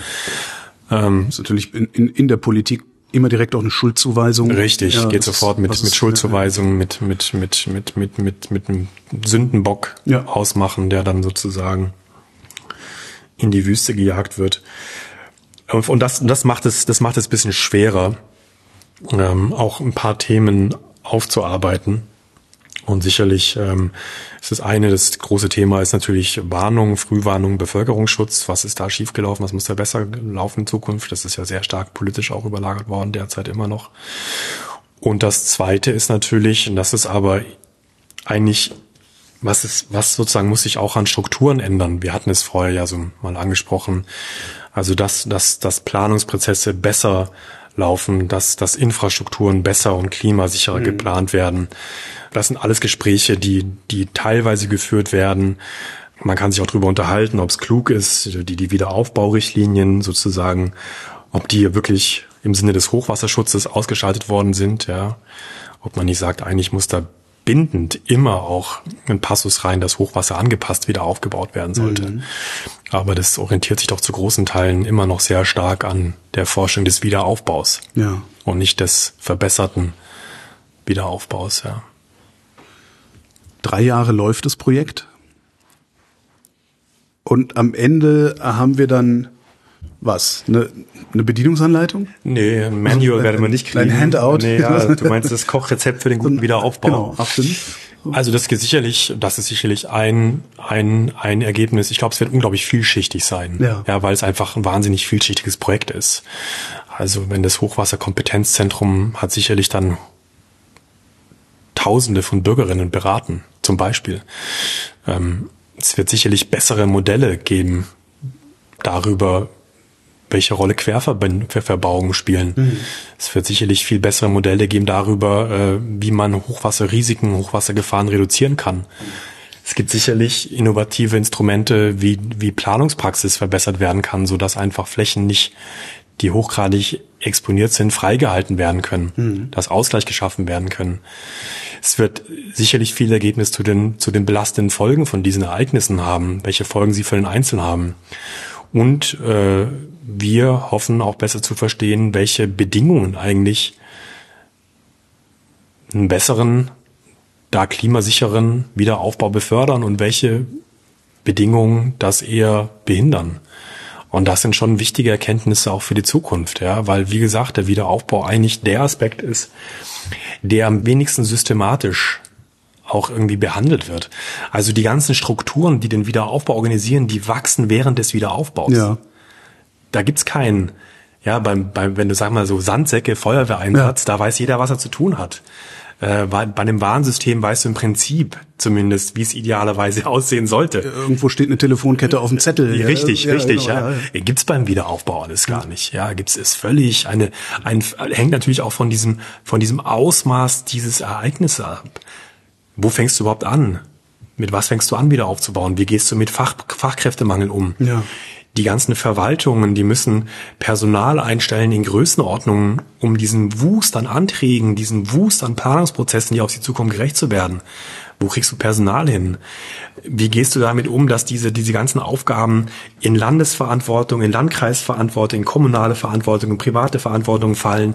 Ähm, das ist natürlich in, in, in der Politik immer direkt auch eine Schuldzuweisung. Richtig, ja, geht sofort mit, mit Schuldzuweisung, mit, mit, mit, mit, mit, mit, mit einem Sündenbock ausmachen, der dann sozusagen in die Wüste gejagt wird. Und das, das macht es, das macht es bisschen schwerer, ähm, auch ein paar Themen aufzuarbeiten. Und sicherlich ähm, ist das eine, das große Thema ist natürlich Warnung, Frühwarnung, Bevölkerungsschutz. Was ist da schiefgelaufen? Was muss da besser laufen in Zukunft? Das ist ja sehr stark politisch auch überlagert worden, derzeit immer noch. Und das zweite ist natürlich, und das ist aber eigentlich, was ist, was sozusagen muss sich auch an Strukturen ändern. Wir hatten es vorher ja so mal angesprochen. Also, dass, dass, dass Planungsprozesse besser laufen, dass, dass Infrastrukturen besser und klimasicherer mhm. geplant werden. Das sind alles Gespräche, die, die teilweise geführt werden. Man kann sich auch darüber unterhalten, ob es klug ist, die, die Wiederaufbaurichtlinien sozusagen, ob die wirklich im Sinne des Hochwasserschutzes ausgeschaltet worden sind, ja. Ob man nicht sagt, eigentlich muss da bindend immer auch ein Passus rein, dass Hochwasser angepasst wieder aufgebaut werden sollte. Mhm. Aber das orientiert sich doch zu großen Teilen immer noch sehr stark an der Forschung des Wiederaufbaus. Ja. Und nicht des verbesserten Wiederaufbaus, ja. Drei Jahre läuft das Projekt. Und am Ende haben wir dann was? Eine, eine Bedienungsanleitung? Nee, ein Manual werden wir nicht kriegen. Ein Handout? Nee, ja, [LAUGHS] du meinst das Kochrezept für den guten Wiederaufbau. Genau, absolut. Also das ist sicherlich, das ist sicherlich ein, ein, ein Ergebnis. Ich glaube, es wird unglaublich vielschichtig sein. Ja. ja, weil es einfach ein wahnsinnig vielschichtiges Projekt ist. Also wenn das Hochwasserkompetenzzentrum hat sicherlich dann Tausende von Bürgerinnen beraten, zum Beispiel. Ähm, es wird sicherlich bessere Modelle geben darüber, welche Rolle Querverbauungen spielen. Mhm. Es wird sicherlich viel bessere Modelle geben darüber, äh, wie man Hochwasserrisiken, Hochwassergefahren reduzieren kann. Es gibt sicherlich innovative Instrumente, wie, wie Planungspraxis verbessert werden kann, so dass einfach Flächen nicht, die hochgradig exponiert sind, freigehalten werden können, mhm. dass Ausgleich geschaffen werden können. Es wird sicherlich viel Ergebnis zu den, zu den belastenden Folgen von diesen Ereignissen haben, welche Folgen sie für den Einzelnen haben. Und äh, wir hoffen auch besser zu verstehen, welche Bedingungen eigentlich einen besseren, da klimasicheren Wiederaufbau befördern und welche Bedingungen das eher behindern. Und das sind schon wichtige Erkenntnisse auch für die Zukunft, ja, weil wie gesagt, der Wiederaufbau eigentlich der Aspekt ist, der am wenigsten systematisch auch irgendwie behandelt wird. Also die ganzen Strukturen, die den Wiederaufbau organisieren, die wachsen während des Wiederaufbaus. Ja. Da gibt's keinen, ja, beim, beim, wenn du sag mal so Sandsäcke, Feuerwehreinsatz, ja. da weiß jeder, was er zu tun hat. Äh, bei, bei einem Warnsystem weißt du im Prinzip zumindest, wie es idealerweise [LAUGHS] aussehen sollte. Irgendwo steht eine Telefonkette auf dem Zettel. Richtig, ja, richtig, genau, ja. ja. Gibt's beim Wiederaufbau alles gar nicht. Ja, gibt's es völlig eine, ein, hängt natürlich auch von diesem, von diesem Ausmaß dieses Ereignisses ab wo fängst du überhaupt an? Mit was fängst du an, wieder aufzubauen? Wie gehst du mit Fach, Fachkräftemangel um? Ja. Die ganzen Verwaltungen, die müssen Personal einstellen in Größenordnungen, um diesen Wust an Anträgen, diesen Wust an Planungsprozessen, die auf sie zukommen, gerecht zu werden. Wo kriegst du Personal hin? Wie gehst du damit um, dass diese, diese ganzen Aufgaben in Landesverantwortung, in Landkreisverantwortung, in kommunale Verantwortung, in private Verantwortung fallen?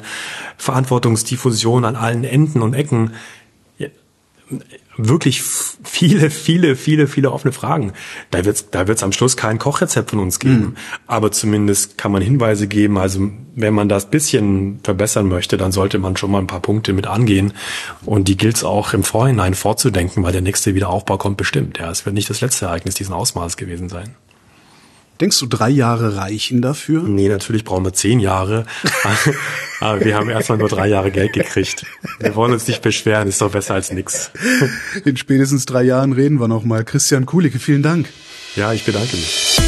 Verantwortungsdiffusion an allen Enden und Ecken wirklich viele, viele, viele, viele offene Fragen. Da wird es da wird's am Schluss kein Kochrezept von uns geben. Mhm. Aber zumindest kann man Hinweise geben. Also wenn man das bisschen verbessern möchte, dann sollte man schon mal ein paar Punkte mit angehen. Und die gilt es auch im Vorhinein vorzudenken, weil der nächste Wiederaufbau kommt bestimmt. Ja, es wird nicht das letzte Ereignis diesen Ausmaßes gewesen sein. Denkst du, drei Jahre reichen dafür? Nee, natürlich brauchen wir zehn Jahre. [LAUGHS] Aber wir haben erstmal nur drei Jahre Geld gekriegt. Wir wollen uns nicht beschweren, ist doch besser als nix. In spätestens drei Jahren reden wir nochmal. Christian Kulicke, vielen Dank. Ja, ich bedanke mich.